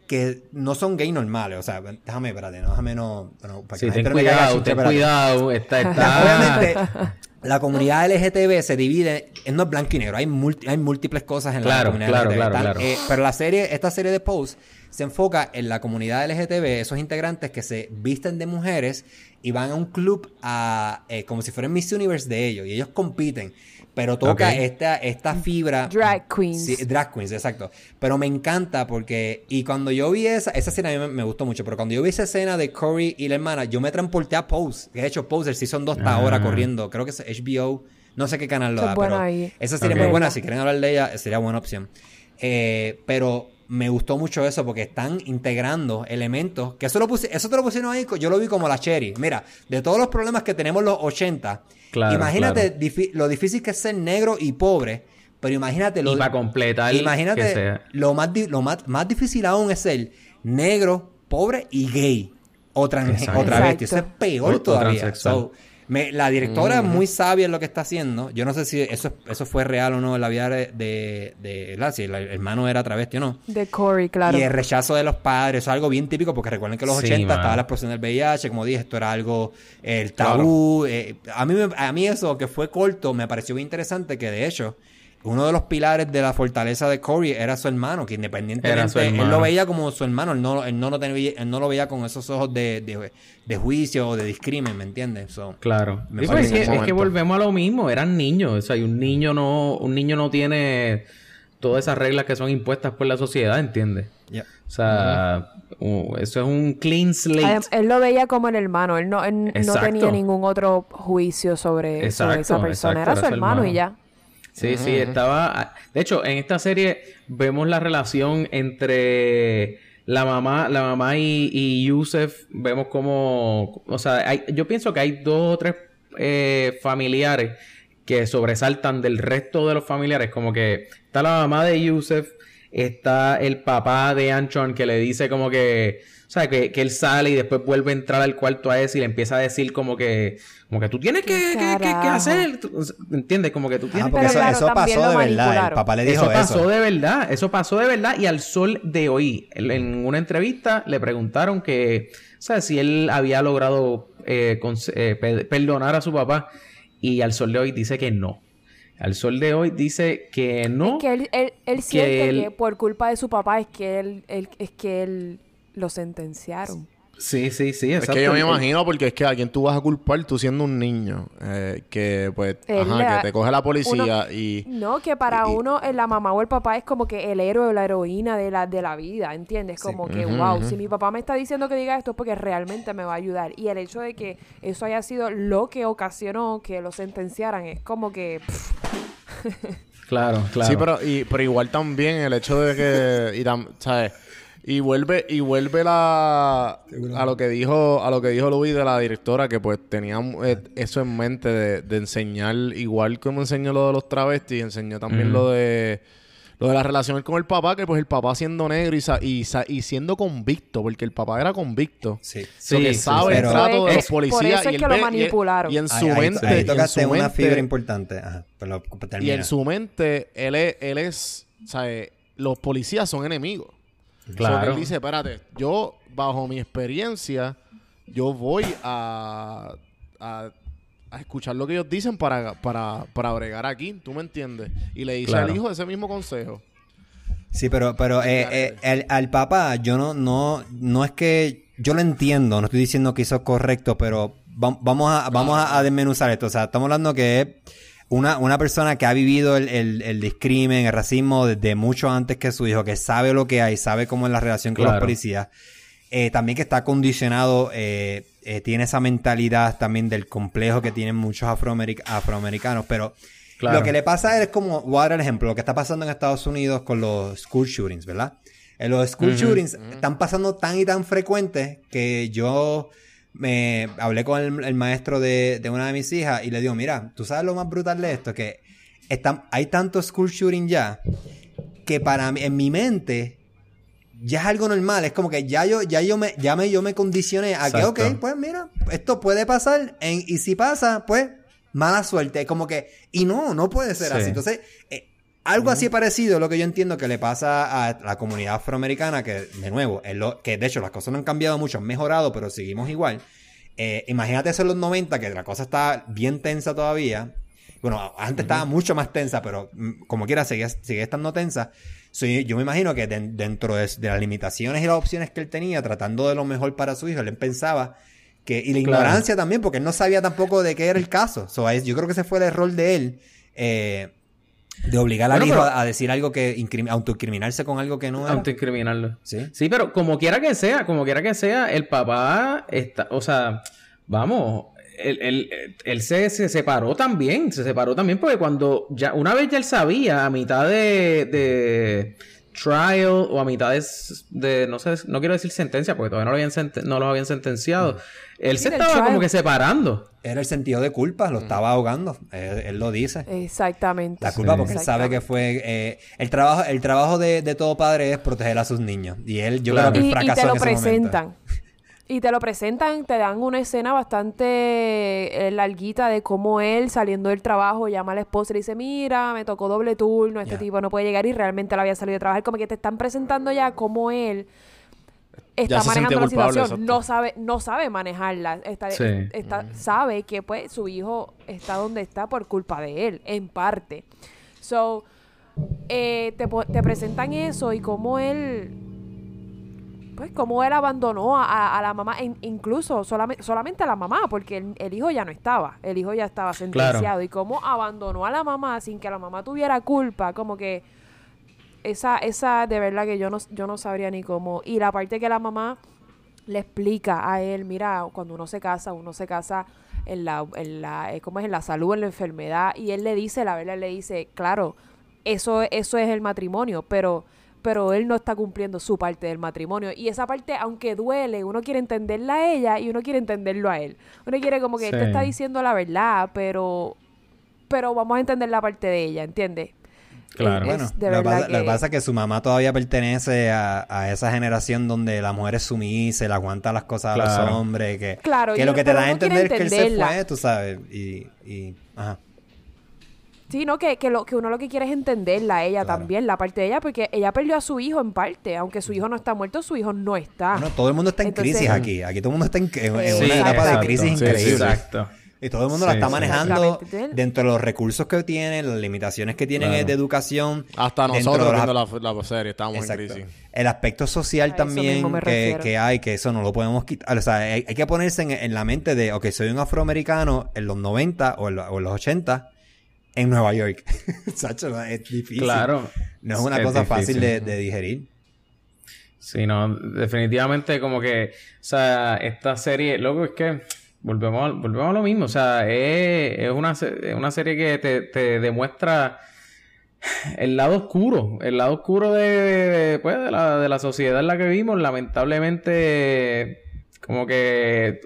que no son gay normales, o sea, déjame, espérate, no, déjame no, bueno, para Sí, que la ten cuidado, ten cuidado. Está, está... obviamente, la comunidad LGTB se divide, no es blanco y negro, hay, multi- hay múltiples cosas en Claro, la comunidad claro, LGTB. claro, claro. eh, pero la serie, esta serie de Pose se enfoca en la comunidad LGTB, esos integrantes que se visten de mujeres y van a un club a, eh, como si fueran Miss Universe de ellos, y ellos compiten. Pero toca esta, esta fibra. Drag queens. Sí, drag queens, exacto. Pero me encanta porque. Y cuando yo vi esa. Esa escena a mí me, me gustó mucho. Pero cuando yo vi esa escena de Corey y la hermana, yo me transporté a Pose. Que de hecho, Pose, el Season 2 está Ah. ahora corriendo. Creo que es HBO. No sé qué canal lo da. pero ahí. esa serie Ok. es muy buena. Si quieren hablar de ella, sería buena opción. Eh, pero me gustó mucho eso porque están integrando elementos. Que eso, lo puse, eso te lo pusieron ahí. Yo lo vi como la cherry. Mira, de todos los problemas que tenemos los 80. Claro, imagínate claro. difi- lo difícil que es ser negro y pobre. Pero imagínate lo Y para completar que Imagínate, sea. lo, más, di- lo más, más difícil aún es ser negro, pobre y gay. O, trans- o travesti. Eso es peor O- o todavía. transexual. So, me- la directora es muy sabia en lo que está haciendo. Yo no sé si eso, eso fue real o no en la vida de, de, de- ¿verdad? si el hermano era travesti o no. De Corey, claro. Y el rechazo de los padres, eso es algo bien típico porque recuerden que en los Sí, 80 mano. estaba la explosión del VIH, como dije, esto era algo, eh, el tabú. eh, a, mí, me- a mí eso que fue corto me pareció bien interesante que de hecho uno de los pilares de la fortaleza de Corey era su hermano, que Era independientemente su él lo veía como su hermano, él no, él no, lo, tenía, él no lo veía con esos ojos de, de, de juicio o de discrimen, ¿me entiendes? So, Claro. Me Sí, parece es, que, es volvemos a lo mismo, eran niños, o sea, y un niño no, un niño no tiene todas esas reglas que son impuestas por la sociedad, ¿entiendes? yeah. O sea, uh, eso es un clean slate. Él lo veía como el hermano. Él no, él no tenía ningún otro juicio sobre, sobre esa persona. exacto, era su era su hermano, hermano. y ya. Sí, sí, estaba. De hecho, en esta serie vemos la relación entre la mamá, la mamá y, y Yusef. Vemos como. O sea, hay- yo pienso que hay dos o tres eh, familiares que sobresaltan del resto de los familiares. Como que está la mamá de Yusef. Está el papá de Anchon que le dice como que, o sea, que, que él sale y después vuelve a entrar al cuarto a ese y le empieza a decir como que, como que tú tienes que, ¿Qué que, que- hacer, ¿entiendes? Como que tú Ah, tienes porque Pero eso, claro, eso pasó de verdad. El papá le dijo eso eso. pasó de verdad, eso pasó de verdad y al sol de hoy, en- una entrevista le preguntaron que, o sea, si él había logrado eh, eh, pe- perdonar a su papá y al sol de hoy dice que no. Al sol de hoy dice que no. Que él, él, él siente él- que por culpa de su papá es que él- es que él lo sentenciaron. Sí, sí, sí, Es que yo me imagino porque es que a quién tú vas a culpar tú siendo un niño. eh, que pues, ajá, que te coge la policía y... No, que para uno eh, la mamá o el papá es como que el héroe o la heroína de la, de la vida, ¿entiendes? Como que, wow, si mi papá me está diciendo que diga esto es porque realmente me va a ayudar. Y el hecho de que eso haya sido lo que ocasionó que lo sentenciaran es como que... Claro, claro. Sí, pero, y, pero igual también el hecho de que... Y, tam- ¿sabes? Y vuelve, y vuelve la... A lo que dijo, a lo que dijo Luis de la directora, que pues tenía eh, eso en mente de, de enseñar, igual como enseñó lo de los travestis, enseñó también lo de lo de la relación con el papá, que pues el papá siendo negro y, sa- y, sa- y siendo convicto, porque el papá era convicto. Sí. So que Sí, sí, sabe sí. el Pero- trato de los es- por policías eso es y, que lo manipularon. y en su ahí- mente ahí y en tocaste su una mente- fibra importante. Ajá, pero y en su mente, él es, él es, o sea, eh, los policías son enemigos. Claro. So él dice, espérate, yo, bajo mi experiencia, yo voy a, a, a escuchar lo que ellos dicen para, para, para bregar aquí, ¿tú me entiendes? Y le dice Claro. al hijo ese mismo consejo. Sí, pero, pero eh, eh, el- al papá, yo no, no, no es que yo lo entiendo, no estoy diciendo que hizo correcto, pero va- vamos a, vamos a, a desmenuzar esto. O sea, estamos hablando que es una, una persona que ha vivido el, el, el discrimen, el racismo desde mucho antes que su hijo, que sabe lo que hay, sabe cómo es la relación con los policías. Eh, también que está condicionado, eh, eh, tiene esa mentalidad también del complejo que tienen muchos afroameric- afroamericanos, pero Claro. lo que le pasa a él es como, voy a dar el ejemplo, lo que está pasando en Estados Unidos con los school shootings, ¿verdad? En los school shootings están pasando tan y tan frecuentes que yo me hablé con el, el maestro de, de una de mis hijas y le digo, mira, tú sabes lo más brutal de esto, que están, hay tanto school shooting ya que para mí, en mi mente, ya es algo normal. Es como que ya yo, ya yo me, ya me, yo me condicioné a que, ok, pues mira, esto puede pasar. en- y si pasa, pues, mala suerte. Es como que, y no, no puede ser Sí. así. Entonces, eh, algo así parecido es lo que yo entiendo que le pasa a la comunidad afroamericana, que de nuevo, es lo, que de hecho las cosas no han cambiado mucho, han mejorado, pero seguimos igual. Eh, imagínate eso en los 90, que la cosa está bien tensa todavía. Bueno, antes estaba mucho más tensa, pero mm, como quiera sigue, sigue estando tensa. So, yo, me imagino que den- dentro de, de las limitaciones y las opciones que él tenía, tratando de lo mejor para su hijo, él pensaba que... Y la Claro. ignorancia también, porque él no sabía tampoco de qué era el caso. So, yo creo que ese fue el error de él. eh, de obligar al Bueno, hijo pero- a, decir algo que... incrimi- autoincriminarse con algo que no era. Autoincriminarlo. Sí. Sí, pero como quiera que sea, como quiera que sea, el papá está, o sea, vamos, él, él- él se, se separó también, se separó también porque cuando ya, una vez ya él sabía, a mitad de, de trial o a mitad de, no sé, no quiero decir sentencia porque todavía no lo habían, senten- no lo habían sentenciado, él se estaba trial. como que separando. Era el sentido de culpa, lo estaba ahogando. Él, él lo dice. Exactamente. La culpa Sí. porque él sabe que fue... eh, el trabajo el trabajo de, de todo padre es proteger a sus niños. Y él, yo Claro. creo que Y, él y te lo en ese momento. Y te lo presentan, te dan una escena bastante eh, larguita de cómo él saliendo del trabajo llama a la esposa y le dice, mira, me tocó doble turno, este tipo no puede llegar y realmente él había salido de trabajar. Como que te están presentando ya cómo él está manejando la culpable, situación. exacto. No sabe, no sabe manejarla. Está, Sí. está- Sabe que pues su hijo está donde está por culpa de él, en parte. So, eh, te, po- te presentan eso y cómo él pues como él abandonó a, a- la mamá, in- incluso solamente, solamente a la mamá, porque el, el hijo ya no estaba, el hijo ya estaba sentenciado, y cómo abandonó a la mamá sin que la mamá tuviera culpa, como que esa, esa de verdad que yo no, yo no sabría ni cómo, y la parte que la mamá le explica a él, mira, cuando uno se casa, uno se casa en la, en la, eh, ¿cómo es? En la salud, en la enfermedad, y él le dice, la verdad, él le dice, claro, eso, eso es el matrimonio, pero, pero él no está cumpliendo su parte del matrimonio. Y esa parte, aunque duele, uno quiere entenderla a ella y uno quiere entenderlo a él. Uno quiere como que él te Sí. está diciendo la verdad, pero, pero vamos a entender la parte de ella, ¿entiendes? Claro. Bueno, de lo que, pasa, lo que pasa es que su mamá todavía pertenece a, a esa generación donde la mujer es sumisa, le aguanta las cosas a Claro. los hombres, que, Claro, que y- lo que te da a entender es que él se fue, tú sabes, y, y ajá. Sí, no, que, que, lo, que uno lo que quiere es entenderla a ella Claro. también, la parte de ella, porque ella perdió a su hijo en parte. Aunque su hijo no está muerto, su hijo no está. Bueno, todo el mundo está en Entonces- crisis aquí, aquí todo el mundo está en, en- en Sí, una etapa de crisis Sí, sí, increíble. Exacto. Y todo el mundo la está sí. manejando dentro de los recursos que tienen, las limitaciones que tienen Claro. de educación. Hasta nosotros de viendo las- la, la serie, estamos Exacto. en crisis. El aspecto social A también que, hay, que eso no lo podemos quitar. O sea, hay, hay que ponerse en, en la mente de, ok, soy un afroamericano en los 90 o en, lo- o en los 80 en Nueva York. Sacho, es difícil. Claro. No es una Es cosa fácil de, digerir. Sí, no, definitivamente como que, o sea, esta serie, loco, es que volvemos, a- volvemos a lo mismo, o sea, es, es una, es una serie que te, te demuestra el lado oscuro, el lado oscuro de, de, pues, de, la, de la sociedad en la que vivimos, lamentablemente, como que,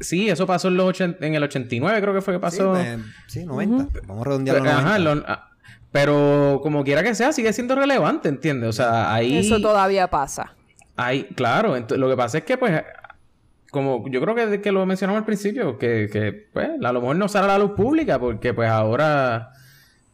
sí, eso pasó en, los en el 89, creo que fue que pasó. Sí, eh, sí, 90. Vamos a redondear los Pero, ajá, 90. lo- ah, pero como quiera que sea, sigue siendo relevante, ¿entiendes? O sea, ahí... Eso todavía pasa. Ahí, claro, lo que pasa es que, pues, como yo creo que, que lo mencionamos al principio, que, que, pues, a lo mejor no sale a la luz pública, porque, pues, ahora,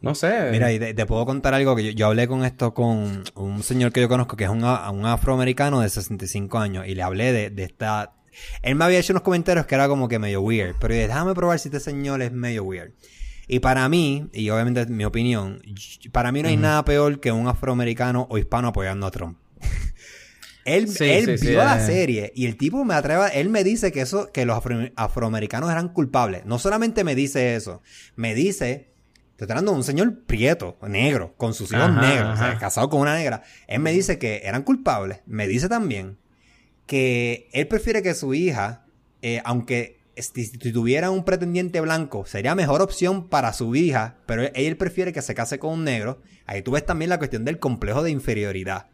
no sé. Mira, y te, te puedo contar algo que yo, yo hablé con esto con un señor que yo conozco que es un, a- un afroamericano de 65 años y le hablé de, de esta... Él me había hecho unos comentarios que era como que medio weird, pero yo dije, déjame probar si este señor es medio weird. Y para mí, y obviamente es mi opinión, para mí no hay nada peor que un afroamericano o hispano apoyando a Trump. Él, Sí, él sí, sí, vio la eh. serie y el tipo me atreva, él me dice que eso, que los afro- afroamericanos eran culpables. No solamente me dice eso, me dice, te estoy hablando de un señor prieto, negro, con sus hijos Ajá, negros, o sea, ajá. casado con una negra. Él me dice que eran culpables. Me dice también que él prefiere que su hija, eh, aunque si, tuviera un pretendiente blanco, sería mejor opción para su hija, pero él, él prefiere que se case con un negro. Ahí tú ves también la cuestión del complejo de inferioridad.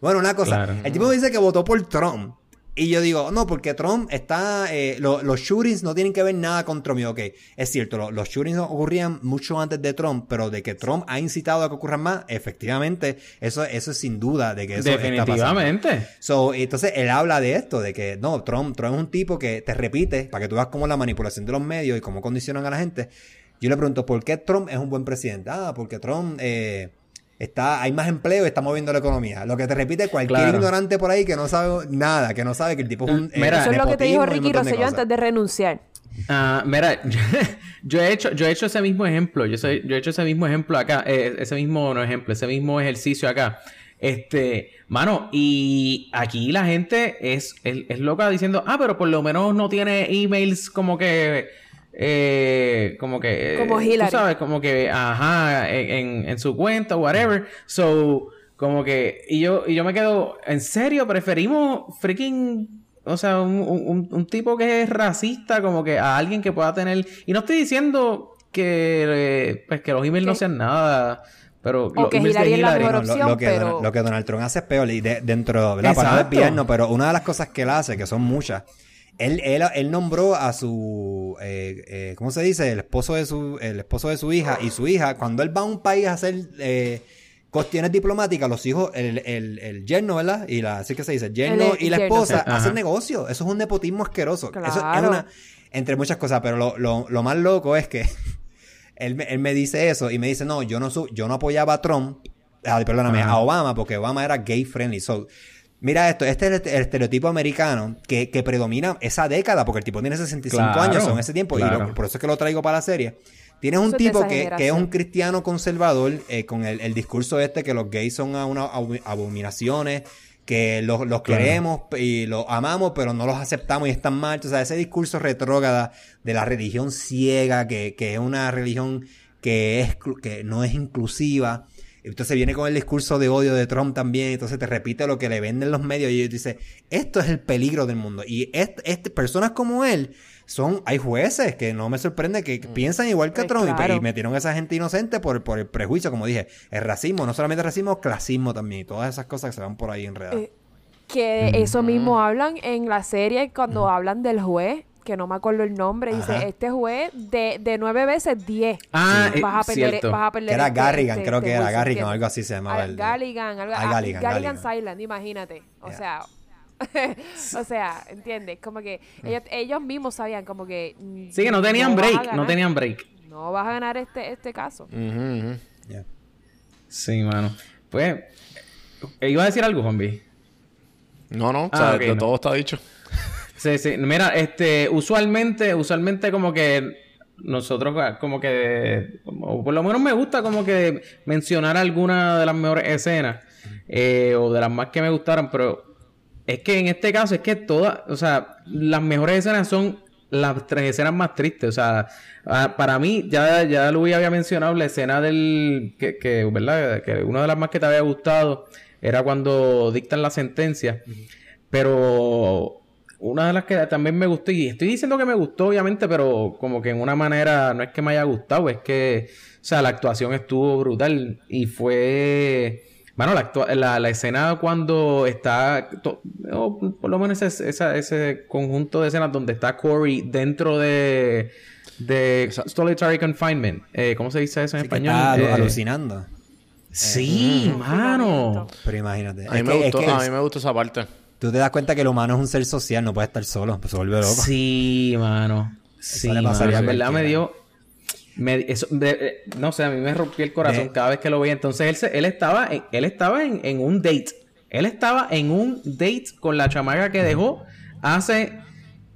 Bueno, una cosa, Claro. el tipo dice que votó por Trump. Y yo digo, no, porque Trump está. eh, lo- los shootings no tienen que ver nada con Trump. Y ok, es cierto, lo- los shootings ocurrían mucho antes de Trump, pero de que Trump ha incitado a que ocurran más, efectivamente, eso, eso es sin duda de que eso está pasando. Definitivamente. So, entonces él habla de esto, de que no, Trump, Trump es un tipo que te repite para que tú veas cómo la manipulación de los medios y cómo condicionan a la gente. Yo le pregunto, ¿por qué Trump es un buen presidente? Ah, porque Trump eh, está, hay más empleo y está moviendo la economía. Lo que te repite cualquier Claro. ignorante por ahí que no sabe nada, que no sabe que el tipo es un. Mira, Eso es lo que te dijo Ricky Rosselló antes de renunciar. Ah, mira, yo, yo he hecho, yo he hecho ese mismo ejemplo. Yo, soy- yo he hecho ese mismo ejemplo acá. eh, ese mismo, no ejemplo, ese mismo ejercicio acá. Este, mano, y aquí la gente es, es, es loca diciendo, ah, pero por lo menos no tiene emails como que, eh, como que, Como tú Hillary. sabes, como que, ajá, en, en, su cuenta, whatever. So, como que, y yo, y yo me quedo, ¿en serio? Preferimos freaking o sea, un, un- un tipo que es racista, como que a alguien que pueda tener. Y no estoy diciendo que, eh, pues, que los emails no sean nada, pero. O los que emails de Hillary es la Hillary- mejor No, lo, opción, lo que pero- Donald, lo que Donald Trump hace es peor y de- dentro, ¿verdad? Para no Exacto. desviarnos, pero una de las cosas que él hace, que son muchas, él, él, él nombró a su, eh, eh, ¿cómo se dice? El esposo de su, el esposo de su hija y su hija, cuando él va a un país a hacer eh, cuestiones diplomáticas, los hijos, el, el, el yerno, ¿verdad? Y la, así que se dice, el yerno El- y la yerno, esposa sí. hacen Ajá. negocio. Eso es un nepotismo asqueroso. Eso es Claro. una, entre muchas cosas, pero lo, lo, lo más loco es que él, me- él me dice eso y me dice, no, yo no, su- yo no apoyaba a Trump, ah, perdóname, Ajá. a Obama, porque Obama era gay friendly. So, mira esto, este es el, estereotipo americano que, que predomina esa década, porque el tipo tiene 65 Claro, años en ese tiempo, y lo- por eso es que lo traigo para la serie. Tienes un Eso tipo que, que es un cristiano conservador eh, con el, el discurso este que los gays son a una abominaciones, que los, los Claro. queremos y los amamos, pero no los aceptamos y están mal. O sea, ese discurso retrógrada de la religión ciega, que, que es una religión que, es, que no es inclusiva. Entonces viene con el discurso de odio de Trump también. Entonces te repite lo que le venden los medios y dice, esto es el peligro del mundo. Y est- este, personas como él son, hay jueces que no me sorprende que piensan igual que Pues Trump y- claro. y, metieron a esa gente inocente por, por el prejuicio, como dije, el racismo, no solamente racismo, clasismo también. Y todas esas cosas que se van por ahí enredadas. Eh, Que eso mismo hablan en la serie cuando hablan del juez que no me acuerdo el nombre, Ajá. dice, este juez de, de nueve veces, diez. Ah, eh, vas a perder, cierto. vas a perder Que era este- Garrigan, este- creo este que era Garrigan algo así se llamaba. El- Galligan, algo, Ah, Galligan, Galligan Galligan. Silent, imagínate. O Yeah. sea, o sea, ¿entiendes? Como que ellos, ellos mismos sabían como que... mm, Sí, que no tenían break, no tenían break. No vas a ganar este, este caso. Yeah. Sí, mano. Pues, eh, iba a decir algo, Juanvi. No, no, o Ah, sea, ok, de no. todo está dicho. Sí, sí. Mira, este, usualmente, usualmente como que nosotros ah, como que, por lo menos me gusta como que mencionar alguna de las mejores escenas eh, o de las más que me gustaron, pero es que en este caso es que todas, o sea, las mejores escenas son las tres escenas más tristes, o sea, ah, para mí, ya, ya Luis había mencionado la escena del, que, que, ¿verdad? Que una de las más que te había gustado era cuando dictan la sentencia, pero una de las que también me gustó, y estoy diciendo que me gustó, obviamente, pero como que en una manera no es que me haya gustado, es que, o sea, la actuación estuvo brutal y fue. Bueno, la, la, la escena cuando está, to- o por lo menos ese, esa- ese conjunto de escenas donde está Corey dentro de, de solitary confinement. Eh, ¿Cómo se dice eso en Así español? está Eh, alucinando. Sí, mano. Pero imagínate. A mí, es me que- es gustó, que a mí me gustó esa parte. Tú te das cuenta que el humano es un ser social, no puede estar solo, pues se vuelve loco. Sí, mano. Sí, mano. En verdad me dio. me- eso, de- eh, no sé, a mí me rompió el corazón De- cada vez que lo veía. Entonces él, se- él estaba, en, él estaba en, en un date. Él estaba en un date con la chamaca que dejó hace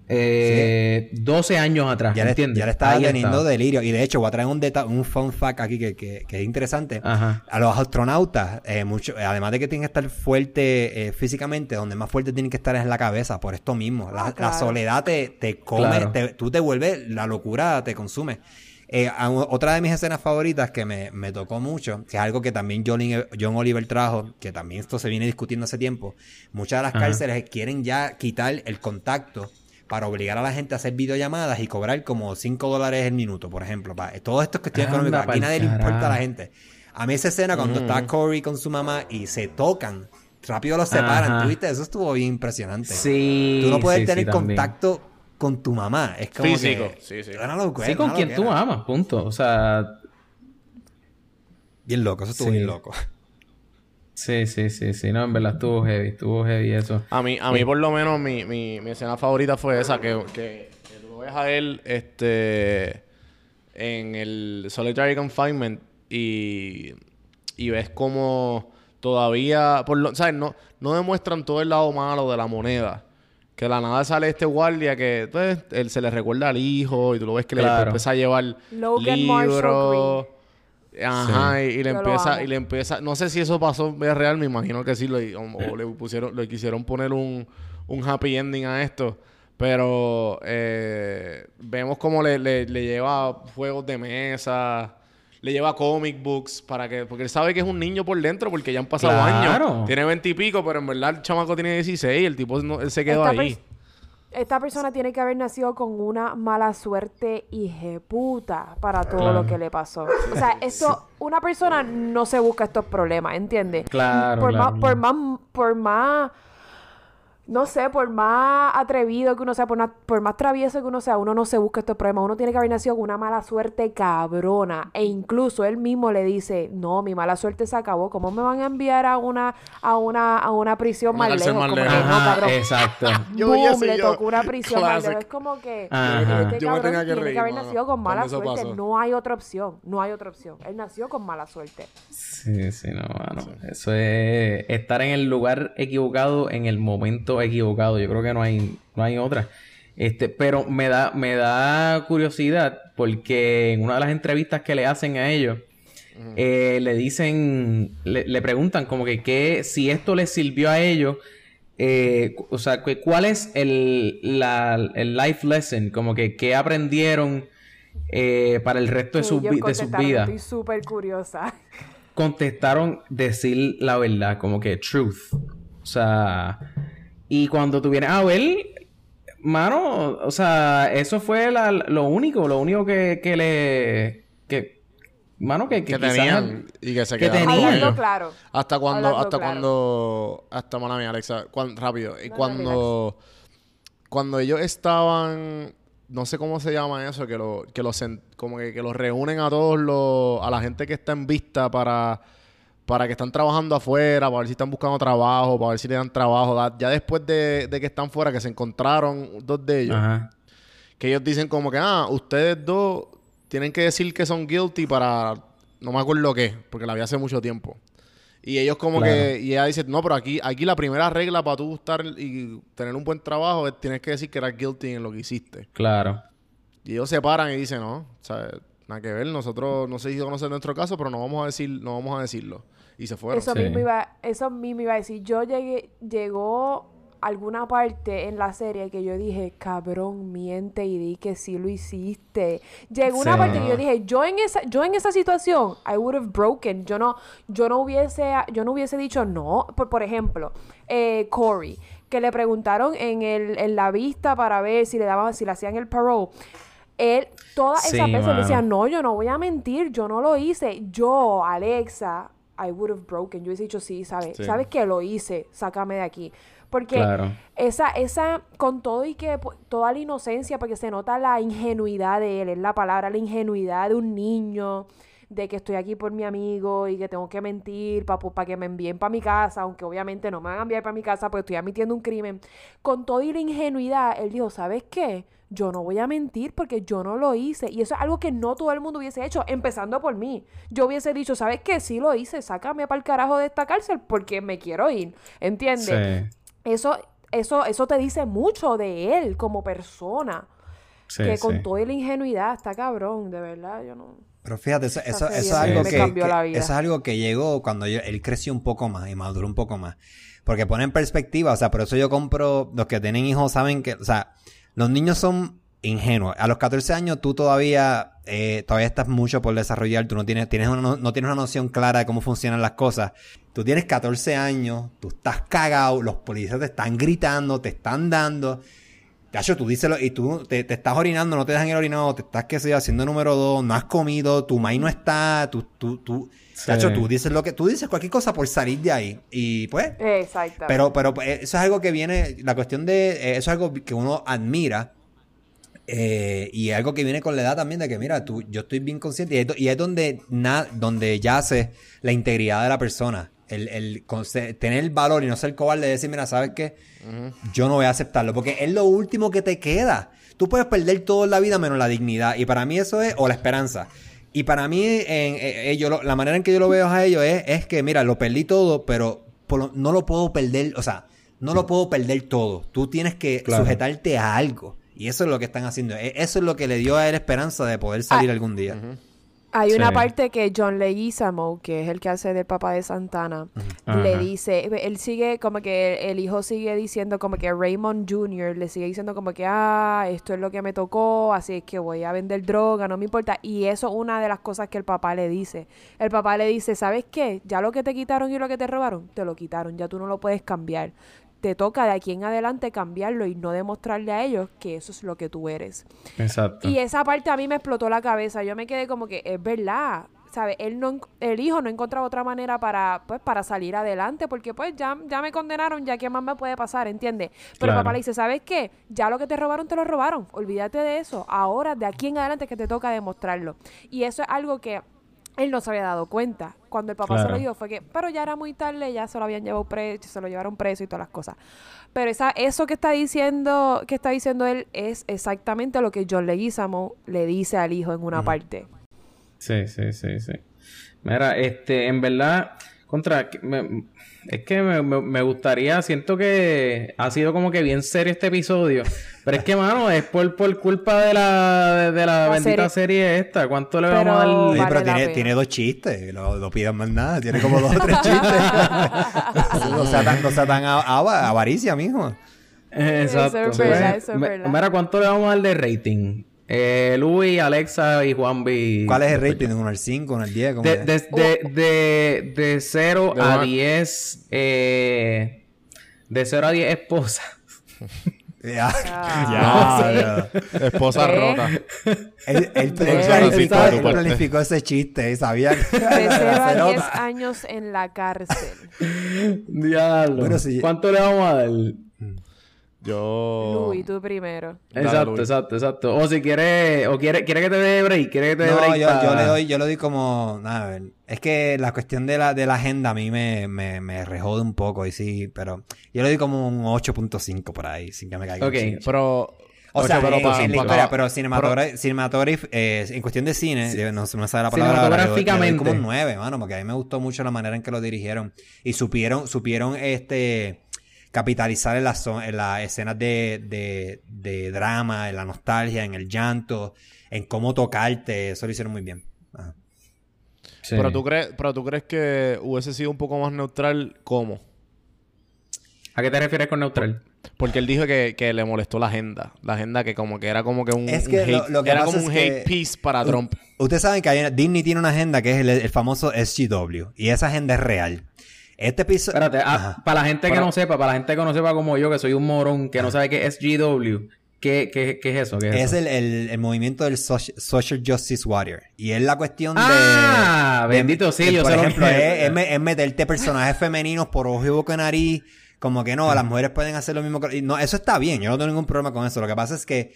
eh, 12 años atrás. Ya le, ¿entiendes? ya le estaba Ahí teniendo estaba. delirio. Y de hecho, voy a traer un, deta- un fun fact aquí que, que- que es interesante. Ajá. A los astronautas, eh, mucho, además de que tienen que estar fuerte eh, físicamente, donde más fuerte tienen que estar es en la cabeza, por esto mismo. La, Ah, la soledad te, te come, Claro. te- tú te vuelves, la locura te consume. Eh, a- otra de mis escenas favoritas que me, me tocó mucho, que es algo que también John, John Oliver trajo, que también esto se viene discutiendo hace tiempo, muchas de las Ajá. cárceles quieren ya quitar el contacto para obligar a la gente a hacer videollamadas y cobrar como 5 dólares el minuto, por ejemplo. Pa- todo esto es cuestión Anda económica. Aquí nadie le importa a la gente. A mí esa escena cuando está Corey con su mamá y se tocan, rápido los separan, Ajá. ¿tú viste? Eso estuvo bien impresionante. Sí. Tú no puedes sí, tener contacto con tu mamá. Es como Físico, que- sí, sí. es una locura, Sí, con una quien tú amas, punto. O sea, Bien loco, eso estuvo Sí. bien loco. Sí, sí, sí, sí. No, en verdad estuvo heavy, estuvo heavy eso. A mí, a mí por lo menos, mi, mi, mi escena favorita fue esa, que, que, que tú lo ves a él este, en el Solitary Confinement y, y ves como todavía, por lo, ¿sabes? No, no demuestran todo el lado malo de la moneda. Que de la nada sale este guardia que pues, él se le recuerda al hijo y tú lo ves que le empieza a llevar Logan Marshall libros. Ajá, y, y le Yo empieza, y le empieza, no sé si eso pasó en vida real, me imagino que sí, lo- o, o le pusieron, le quisieron poner un, un happy ending a esto. Pero eh, vemos como le, le, le lleva juegos de mesa, le lleva comic books para que, porque él sabe que es un niño por dentro, porque ya han pasado Claro. años. Tiene 20 y pico, pero en verdad el chamaco tiene 16, el tipo no- él se quedó Esta ahí. Esta persona tiene que haber nacido con una mala suerte puta para todo Claro. lo que le pasó. O sea, esto, una persona no se busca estos problemas, ¿entiendes? Claro, Por, claro, más, por más, por más, no sé, por más atrevido que uno sea, por, na- por más travieso que uno sea, uno no se busca estos problemas. Uno tiene que haber nacido con una mala suerte cabrona. E incluso él mismo le dice, no, mi mala suerte se acabó. ¿Cómo me van a enviar a una, a una, a una prisión Una más lejos? más Como lejos. no, Ajá, cabrón. exacto. Yo Boom, le yo, tocó una prisión más lejos. Es como que Ajá. este Yo me cabrón tenía que tiene reír, que haber mano, nacido con mala suerte. pasó. No hay otra opción. No hay otra opción. Él nació con mala suerte. Sí, sí, no, mano. Eso es estar en el lugar equivocado en el momento equivocado. Yo creo que no hay, no hay otra. Este, pero me da, me da curiosidad porque en una de las entrevistas que le hacen a ellos, eh, le dicen, le, le preguntan como que, qué, si esto les sirvió a ellos, eh, o sea, que- ¿cuál es el, la, el life lesson? Como que, ¿qué aprendieron eh, para el resto de, Que sus de sus vidas? Estoy súper curiosa. contestaron decir la verdad, como que truth. O sea, y cuando tú vienes a ver, mano, o sea, eso fue la- lo único, lo único que, que le. que. Mano, que, que, que tenían y que se que quedaron. Hablando claro. Hasta cuando, Hablando hasta claro. cuando, hasta mala mía, Alexa, cuan- rápido, y No, no, cuando, cuando ellos estaban, no sé cómo se llama eso, que lo, que los como que, que los reúnen a todos los, a la gente que está en vista para, para que están trabajando afuera, para ver si están buscando trabajo, para ver si le dan trabajo. Ya después de, de que están fuera, que se encontraron dos de ellos, Ajá. que ellos dicen como que, ah, ustedes dos tienen que decir que son guilty para, no me acuerdo qué, porque la vi hace mucho tiempo. Y ellos como Claro. que, y ella dice, no, pero aquí, aquí la primera regla para tú estar y tener un buen trabajo es tienes que decir que eras guilty en lo que hiciste. Claro. Y ellos se paran y dicen, no, o sea, nada que ver, nosotros, no sé si conocen nuestro caso, pero no vamos a decir, no vamos a decirlo. Y se fueron. Eso Sí. mismo iba, eso mismo iba a decir. Yo llegué, llegó alguna parte en la serie que yo dije, cabrón, miente y di que sí lo hiciste. Llegó una Sí. parte que yo dije, yo en esa, yo en esa situación, I would have broken. Yo no, yo no hubiese, yo no hubiese dicho no. Por, por ejemplo, eh, Corey, que le preguntaron en el, en la vista para ver si le daban, si le hacían el parole. Él, todas Sí, esas veces mano. decía, no, yo no voy a mentir, yo no lo hice. Yo, Alexa, I would have broken. Yo hubiese dicho, sí, ¿sabes? Sí. ¿Sabes que lo hice? Sácame de aquí. Porque Claro. esa, esa, con todo y que, pu- toda la inocencia, porque se nota la ingenuidad de él, es la palabra, la ingenuidad de un niño, de que estoy aquí por mi amigo y que tengo que mentir para que me envíen para mi casa, aunque obviamente no me van a enviar para mi casa porque estoy admitiendo un crimen. Con toda la ingenuidad, él dijo, ¿sabes qué? Yo no voy a mentir porque yo no lo hice. Y eso es algo que no todo el mundo hubiese hecho, empezando por mí. Yo hubiese dicho, ¿sabes qué? Sí lo hice, sácame para el carajo de esta cárcel porque me quiero ir. ¿Entiendes? Sí. Eso, eso, eso te dice mucho de él como persona. Sí, que con sí. toda la ingenuidad está cabrón, de verdad, yo no. Pero fíjate, eso, eso, serie eso es algo que, eso es algo que llegó cuando yo- él creció un poco más y maduró un poco más. Porque pone en perspectiva, o sea, por eso yo compro, los que tienen hijos saben que, o sea, los niños son ingenuos. A los 14 años tú todavía, eh, todavía estás mucho por desarrollar, tú no tienes, tienes una, no, no tienes una noción clara de cómo funcionan las cosas. Tú tienes 14 años, tú estás cagado, los policías te están gritando, te están dando. Tacho, tú díselo y tú te, te estás orinando, no te dejan el orinado, te estás, qué sé yo, haciendo número dos, no has comido, tu maíz no está, tú, tú, tú, Sí. Tacho, tú dices lo que, tú dices cualquier cosa por salir de ahí. Y pues, Exactamente. pero, pero eh, eso es algo que viene, la cuestión de, eh, eso es algo que uno admira. eh, y es algo que viene con la edad también de que, mira, tú, yo estoy bien consciente. Y es, y es donde, na- donde yace la integridad de la persona. El, el tener el valor y no ser cobarde de decir, mira, ¿sabes qué? Yo no voy a aceptarlo. Porque es lo último que te queda. Tú puedes perder todo en la vida menos la dignidad. Y para mí eso es, o la esperanza. Y para mí, en, eh, eh, yo lo- la manera en que yo lo veo a ellos es, es que, mira, lo perdí todo, pero por lo- no lo puedo perder, o sea, no lo puedo perder todo. Tú tienes que Claro. sujetarte a algo. Y eso es lo que están haciendo. E- Eso es lo que le dio a él esperanza de poder salir Ah. algún día. Hay una parte que John Leguizamo, que es el que hace del papá de Santana, le dice, él sigue como que el hijo sigue diciendo como que Raymond Jr. le sigue diciendo como que, ah, esto es lo que me tocó, así es que voy a vender droga, no me importa. Y eso es una de las cosas que el papá le dice. El papá le dice, ¿sabes qué? Ya lo que te quitaron y lo que te robaron, te lo quitaron, ya tú no lo puedes cambiar. Te toca de aquí en adelante cambiarlo y no demostrarle a ellos que eso es lo que tú eres. Exacto. Y esa parte a mí me explotó la cabeza. Yo me quedé como que es verdad. ¿Sabes? Él no, el hijo no encontraba otra manera para, pues, para salir adelante, porque pues ya, ya me condenaron, ya qué más me puede pasar, ¿entiendes? Pero Claro. papá le dice, ¿sabes qué? Ya lo que te robaron, te lo robaron. Olvídate de eso. Ahora, de aquí en adelante, es que te toca demostrarlo. Y eso es algo que él no se había dado cuenta. Cuando el papá se lo dijo fue que, pero ya era muy tarde, ya se lo habían llevado preso, se lo llevaron preso y todas las cosas. Pero esa, eso que está diciendo, que está diciendo él es exactamente lo que John Leguizamo le dice al hijo en una parte. Sí, sí, sí, sí. Mira, este, en verdad, contra, me- es que me, me- me gustaría, siento que ha sido como que bien serio este episodio, pero es que, mano, es por, por culpa de la, de, de la, La bendita serie. serie. esta. ¿Cuánto le Pero- vamos a dar? Oye, Vale pero tiene, tiene dos chistes. No, no pidan más nada. Tiene como dos o tres chistes. no sea tan, no sea tan avaricia, mijo. Exacto. Eso es verdad, Pues, eso es verdad. Mira, ¿cuánto le vamos a dar de rating? Eh, Luis, Alexa y Juanvi. ¿Cuál es el rating? ¿Uno al 5, uno al 10? ¿Cómo De, de, de, de, de 0 De a una- 10. Eh, de 0 a 10 esposas. Ya, Ah, ya. Esposa ¿Qué? rota. Él, planificó, ese chiste y sabía que De 0 a se 10 nota. años en la cárcel. Diablo. Bueno, sí. ¿Cuánto le vamos a dar? Yo. Luis, tú primero. Dale, Exacto, Luis. exacto, exacto. O si quiere, o quiere, quiere que te dé break, quiere que te dé No, break. yo, yo le doy, yo le doy como, nada, a ver, es que la cuestión de la, de la agenda a mí me, me, me rejode un poco y sí, pero yo le doy como un 8.5 por ahí, sin que me caiga. un Ok. Pero. O sea, pero eh, pa- en la historia, pero cinematography, cinematography, eh, en cuestión de cine, no, me sabe la palabra. Cinematográficamente. como un 9, mano, porque a mí me gustó mucho la manera en que lo dirigieron y supieron, supieron este capitalizar en en las escenas de, de, de drama, en la nostalgia, en el llanto, en cómo tocarte, eso lo hicieron muy bien. Ajá. Sí. Pero, tú crees, pero tú crees que hubiese sido un poco más neutral, ¿cómo? ¿A qué te refieres con neutral? Porque él dijo que, que le molestó la agenda. La agenda que como que era como que un, Es que hate, lo que era pasa como un es hate que- piece para Trump. Ustedes saben que hay Disney tiene una agenda que es el, el famoso SGW y esa agenda es real. Este episodio... Espérate, ah, para la gente que no sepa, para la gente que no sepa como yo, que soy un morón, que no sabe qué es GW, ¿qué, qué, qué es eso? ¿Qué es, Es eso? el, el- el movimiento del soci- Social Justice Warrior. Y es la cuestión Ah, de... de- bendito sí, y yo Por sé lo ejemplo, que es, es me- es meterte personajes femeninos por ojo y boca y nariz. Como que no, las mujeres pueden hacer lo mismo. que- no, eso está bien. Yo no tengo ningún problema con eso. Lo que pasa es que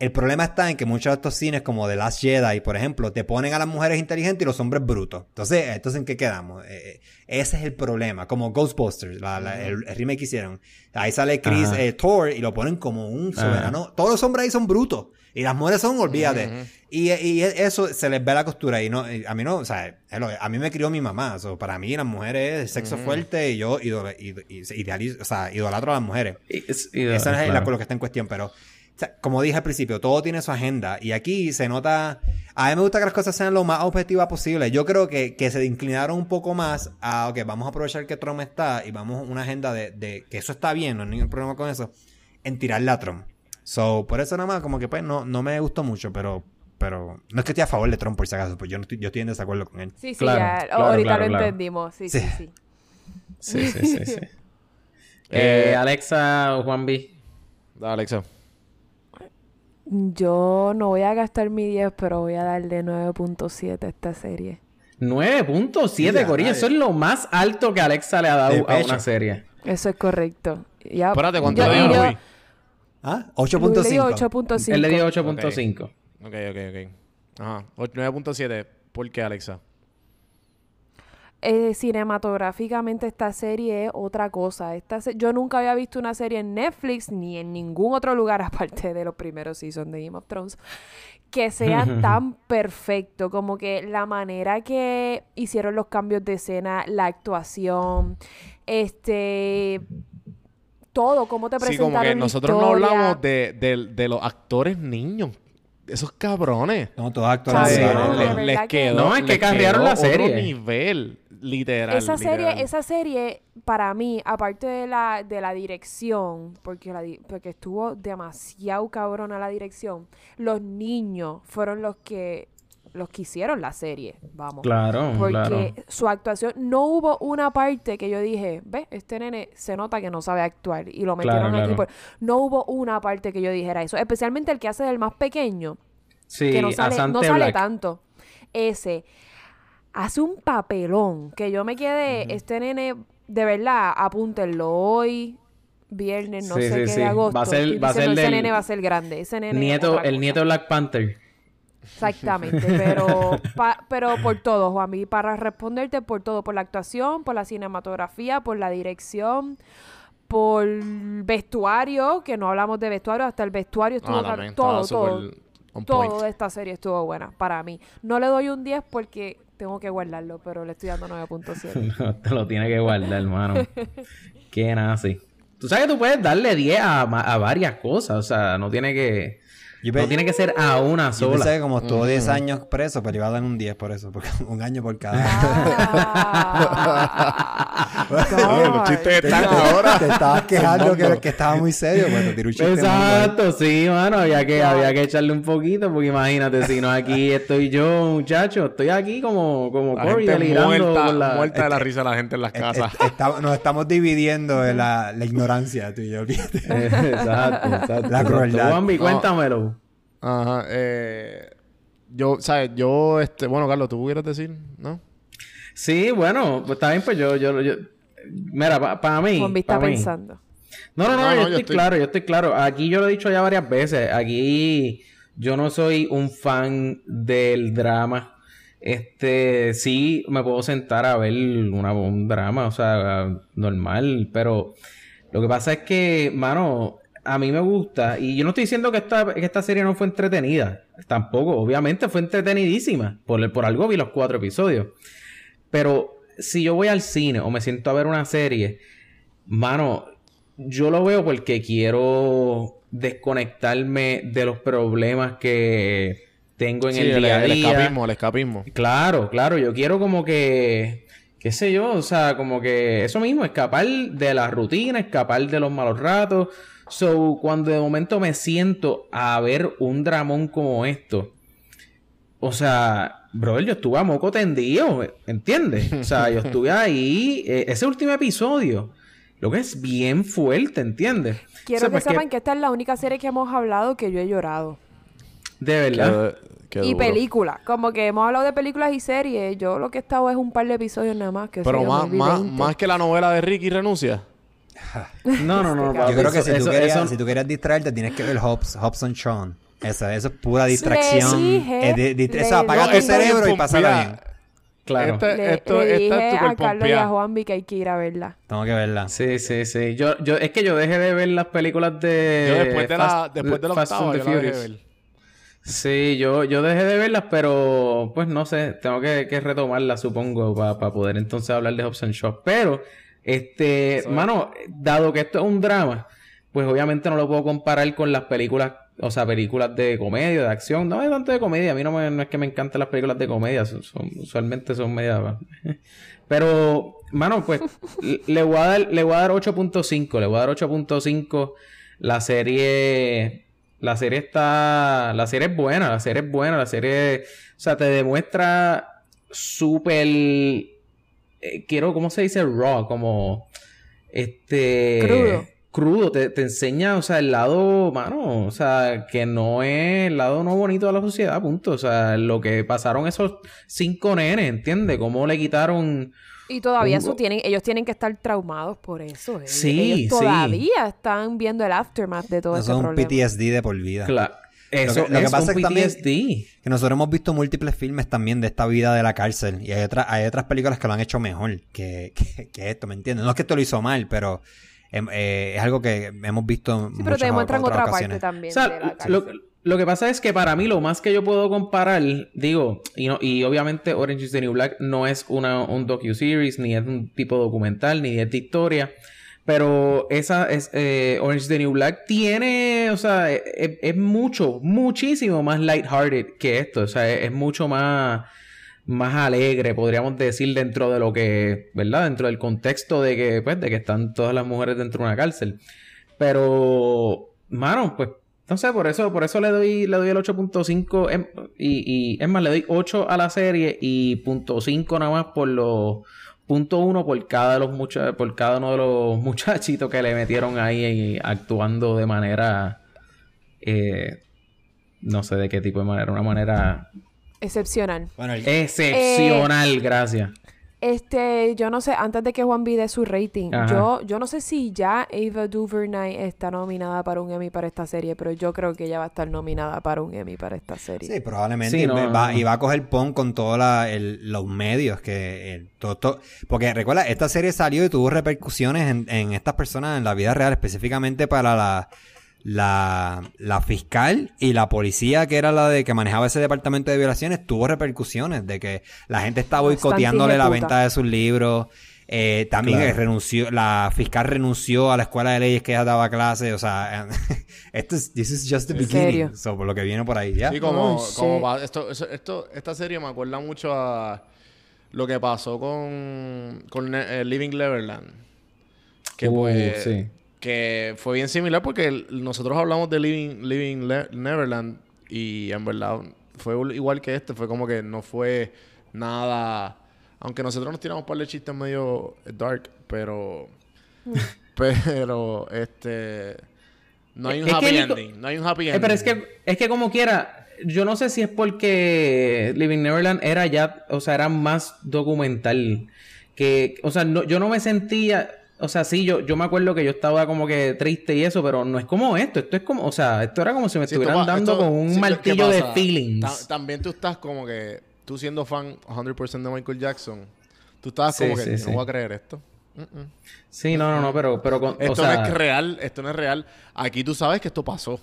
el problema está en que muchos de estos cines, como The Last Jedi, por ejemplo, te ponen a las mujeres inteligentes y los hombres brutos. Entonces, entonces ¿en qué quedamos? Eh, ese es el problema. Como Ghostbusters, la- la- el, el remake que hicieron. Ahí sale Chris Ajá. eh, Thor y lo ponen como un Ajá. soberano. Todos los hombres ahí son brutos. Y las mujeres son, olvídate. y, y eso se les ve la costura. Y no, a mí no, o sea, a mí me crió mi mamá. So, para mí las mujeres es sexo fuerte y yo idol- id- id- idealizo, o sea, idolatro a las mujeres. Esa es claro. la, lo que está en cuestión, pero sea, como dije al principio, todo tiene su agenda y aquí se nota, a mí me gusta que las cosas sean lo más objetivas posible. Yo creo que, que se inclinaron un poco más a, ok, vamos a aprovechar que Trump está y vamos a una agenda de, de que eso está bien, no hay ningún problema con eso, en tirarle a Trump. So, por eso nada más, como que pues no, no me gustó mucho, pero, pero no es que estoy a favor de Trump por si acaso, pues yo, no estoy, yo estoy en desacuerdo con él. Sí, sí, Claro, ya. claro, ahorita claro, lo claro. entendimos. Sí, sí, Sí. sí. Sí, sí, sí, sí. Eh, Eh, Alexa o Juan B. Alexa. Yo no voy a gastar mi 10, pero voy a darle 9.7 a esta serie. 9.7, Mira, Corillo. Eso es lo más alto que Alexa le ha dado a una serie. Eso es correcto. Ya, Espérate, ¿cuánto yo- dio yo-? ¿Ah? Luis le dio 8.5. 8.5. Él le dio 8.5. Ok, ok, ok. Ajá. Och- 9.7. ¿Por qué, Alexa? Eh, cinematográficamente esta serie es otra cosa. Esta se- yo nunca había visto una serie en Netflix ni en ningún otro lugar aparte de los primeros seasons de Game of Thrones que sea tan perfecto como que la manera que hicieron los cambios de escena, la actuación, este todo, cómo te Sí, presentaron como que nosotros no hablamos de, de- de los actores niños. Esos cabrones. No, todos actores Cabrón, les, quedó. No, es que quedó la otro serie. nivel, literal. Esa serie, literal. esa serie, para mí, aparte de la, de la dirección, porque, la, di- porque estuvo demasiado cabrona la dirección, los niños fueron los que los que hicieron la serie, vamos. Claro, Porque claro. su actuación, no hubo una parte que yo dije, ve, este nene se nota que no sabe actuar y lo Claro, metieron aquí. claro. por-". No hubo una parte que yo dijera eso, especialmente el que hace del más pequeño, Sí, que no sale, no sale tanto. Ese hace un papelón que yo me quedé, este nene, de verdad, apúntenlo hoy, viernes, no Sí, sé sí, qué de agosto. Va a ser- Estoy va a ser diciendo, ese del nene va a ser grande. Ese nene es Nieto, el nieto Black Panther. Exactamente, pero, pa- pero por todo, Juanmi, para responderte por todo, por la actuación, por la cinematografía, por la dirección, por vestuario, que no hablamos de vestuario, hasta el vestuario estuvo Ah, caro- también, todo, todo, todo de esta serie estuvo buena para mí. No le doy un 10 porque tengo que guardarlo, pero le estoy dando 9.7. No, te lo tiene que guardar, hermano. Qué nazi. Tú sabes que tú puedes darle 10 a, ma- a varias cosas. O sea, no tiene que... Yo No tiene que ser a una Yo sola. pensé que como estuvo 10 años preso, pero iba a dar un 10 por eso, porque un año por cada. Ah, Oye, los chistes Te, están te- ahora. te estabas quejando que, que estaba muy serio, pues te un chiste. Exacto, sí, mano, había que, había que echarle un poquito, porque imagínate, si no aquí estoy yo, muchacho, estoy aquí como, como La Corey gente delirando muerta, la... muerta de la risa la gente en las Es- casas. es- está- nos estamos dividiendo en la, la ignorancia, tú y yo, olvídate. exacto, exacto. La crueldad. Juanvi, No. cuéntamelo. Ajá. Eh, yo, ¿sabes? Yo, este... Bueno, Carlos, ¿tú quieres decir? ¿No? Sí, bueno, pues está bien, pues yo, yo, yo... Mira, para mí... Está pa' pensando. No, no, no, No, no, yo, yo estoy, estoy- claro, yo estoy claro. Aquí yo lo he dicho ya varias veces. Aquí yo no soy un fan del drama. Este, sí, me puedo sentar a ver una, un drama, o sea, normal, pero lo que pasa es que, mano, a mí me gusta, y yo no estoy diciendo que esta, que esta serie no fue entretenida, tampoco, obviamente fue entretenidísima, por, por algo vi los cuatro episodios, pero si yo voy al cine o me siento a ver una serie, mano, yo lo veo porque quiero desconectarme de los problemas que tengo en Sí, el el, día a el día. escapismo, el escapismo. Claro, claro, yo quiero como que, qué sé yo, o sea, como que eso mismo, escapar de la rutina, escapar de los malos ratos. So, cuando de momento me siento a ver un dramón como esto, o sea, brother, yo estuve a moco tendido, ¿entiendes? O sea, yo estuve ahí, eh, ese último episodio, lo que es bien fuerte, ¿entiendes? Quiero O sea, que pues sepan que esta es la única serie que hemos hablado que yo he llorado. De verdad. Qué- qué y películas. Como que hemos hablado de películas y series. Yo lo que he estado es un par de episodios nada más. Que Pero más, más, 20. más que la novela de Ricky renuncia. No, no, no, Yo papi, Yo creo que eso- si, tú querías, eso- si tú querías distraerte, tienes que ver Hobbs, Hobson Shawn. Eso, eso es pura distracción. dije, di- eso apaga tu cerebro y pásala bien. Claro. Este- Le, esto, le esta dije es tu a Carlos y a Juan Juanvi que hay que ir a verla. Tengo que verla. Sí, sí, sí. Yo, yo, es que yo dejé de ver las películas de. Yo después de la, Fast- después de la Fast octava, and yo the la dejé ver. Sí, yo, yo dejé de verlas, pero pues no sé, tengo que, que retomarlas, supongo, para poder entonces hablar de Hobbs and Shaw. Pero, este, Eso es. mano, dado que esto es un drama, pues obviamente no lo puedo comparar con las películas, o sea, películas de comedia, de acción. No es tanto de comedia, a mí no, me- no es que me encanten las películas de comedia, son, son- usualmente son media... Pero, mano, pues le- le voy a dar, le voy a dar 8.5, le voy a dar 8.5. La serie, la serie está, la serie es buena, la serie es buena, la serie, o sea, te demuestra súper, eh, quiero, ¿cómo se dice? Raw, como, este... Crudo. Crudo, te, te enseña, o sea, el lado, mano, o sea, que no es el lado no bonito de la sociedad, punto. O sea, lo que pasaron esos cinco nenes, ¿entiendes? Cómo le quitaron Y todavía Un- eso tienen, ellos tienen que estar traumados por eso. eh. Sí, ellos sí. todavía están viendo el aftermath de todo Eso ese es un problema. PTSD de por vida. Cla- Eso lo que es pasa un es que también-. Que nosotros hemos visto múltiples filmes también de esta vida de la cárcel. Y hay, otras hay otras películas que lo han hecho mejor que, que, que esto, ¿me entiendes? No es que esto lo hizo mal, pero em, eh, es algo que hemos visto en Sí, pero te demuestran otras otra ocasiones. parte también O sea, de la lo, cárcel. lo que pasa es que para mí lo más que yo puedo comparar, digo, y, no, y obviamente Orange is the New Black no es una, un docu-series, ni es un tipo documental, ni es de historia. Pero esa es eh, Orange is the New Black tiene, o sea, es, es- es mucho, muchísimo más lighthearted que esto. O sea, es, es mucho más, más alegre, podríamos decir, dentro de lo que, ¿verdad? Dentro del contexto de que, pues, de que están todas las mujeres dentro de una cárcel. Pero, mano, pues, no sé, por eso, por eso le doy, le doy el 8.5 em- y, y es más, le doy 8 a la serie y punto 5 nada más por los punto 1 por cada de los mucha- por cada uno de los muchachitos que le metieron ahí eh, actuando de manera eh, no sé de qué tipo de manera, una manera Excepcional. Bueno, el- excepcional, gracias. Este, yo no sé, antes de que Juan dé su rating, Ajá. yo, yo no sé si ya Ava DuVernay está nominada para un Emmy para esta serie, pero yo creo que ella va a estar nominada para un Emmy para esta serie. Sí, probablemente. Sí, y, no, va, no. y va a coger pon con todos los medios que... eh, todo, todo- porque recuerda, esta serie salió y tuvo repercusiones en, en estas personas en la vida real, específicamente para la, la, la fiscal y la policía, que era la de que manejaba ese departamento de violaciones, tuvo repercusiones de que la gente Bastante boicoteándole la venta de sus libros. Eh, también Claro. renunció, la fiscal renunció a la escuela de leyes que ella daba clases, o sea, esto es, this is just the ¿En beginning, so, por lo que viene por ahí, ¿ya? Sí, como, Oh, como shit. va- esto, esto, esta serie me acuerda mucho a lo que pasó con, con eh, Living Neverland. Que Uh, pues, sí. Que fue bien similar porque nosotros hablamos de Living, Living Le- Neverland y en verdad fue igual que este, fue como que no fue nada, aunque nosotros nos tiramos un par de chistes medio dark, pero, pero, este, no hay un Es happy ending, no hay un happy Eh, ending. pero es que, es que como quiera, yo no sé si es porque Living Neverland era ya, o sea, era más documental. Que, o sea, no- yo no me sentía, o sea, sí, yo, yo me acuerdo que yo estaba como que triste y eso, pero no es como esto. Esto es como, o sea, esto era como si me Sí, estuvieran dando esto- con un sí, ¿qué martillo de feelings. Ta- también tú estás como que, tú siendo fan 100% de Michael Jackson, tú estabas como que, sí, "Yo sí. no voy a creer esto. Mm-mm. Sí, no, no, no, pero, pero con, Esto o sea, no es real, esto no es real. Aquí tú sabes que esto pasó.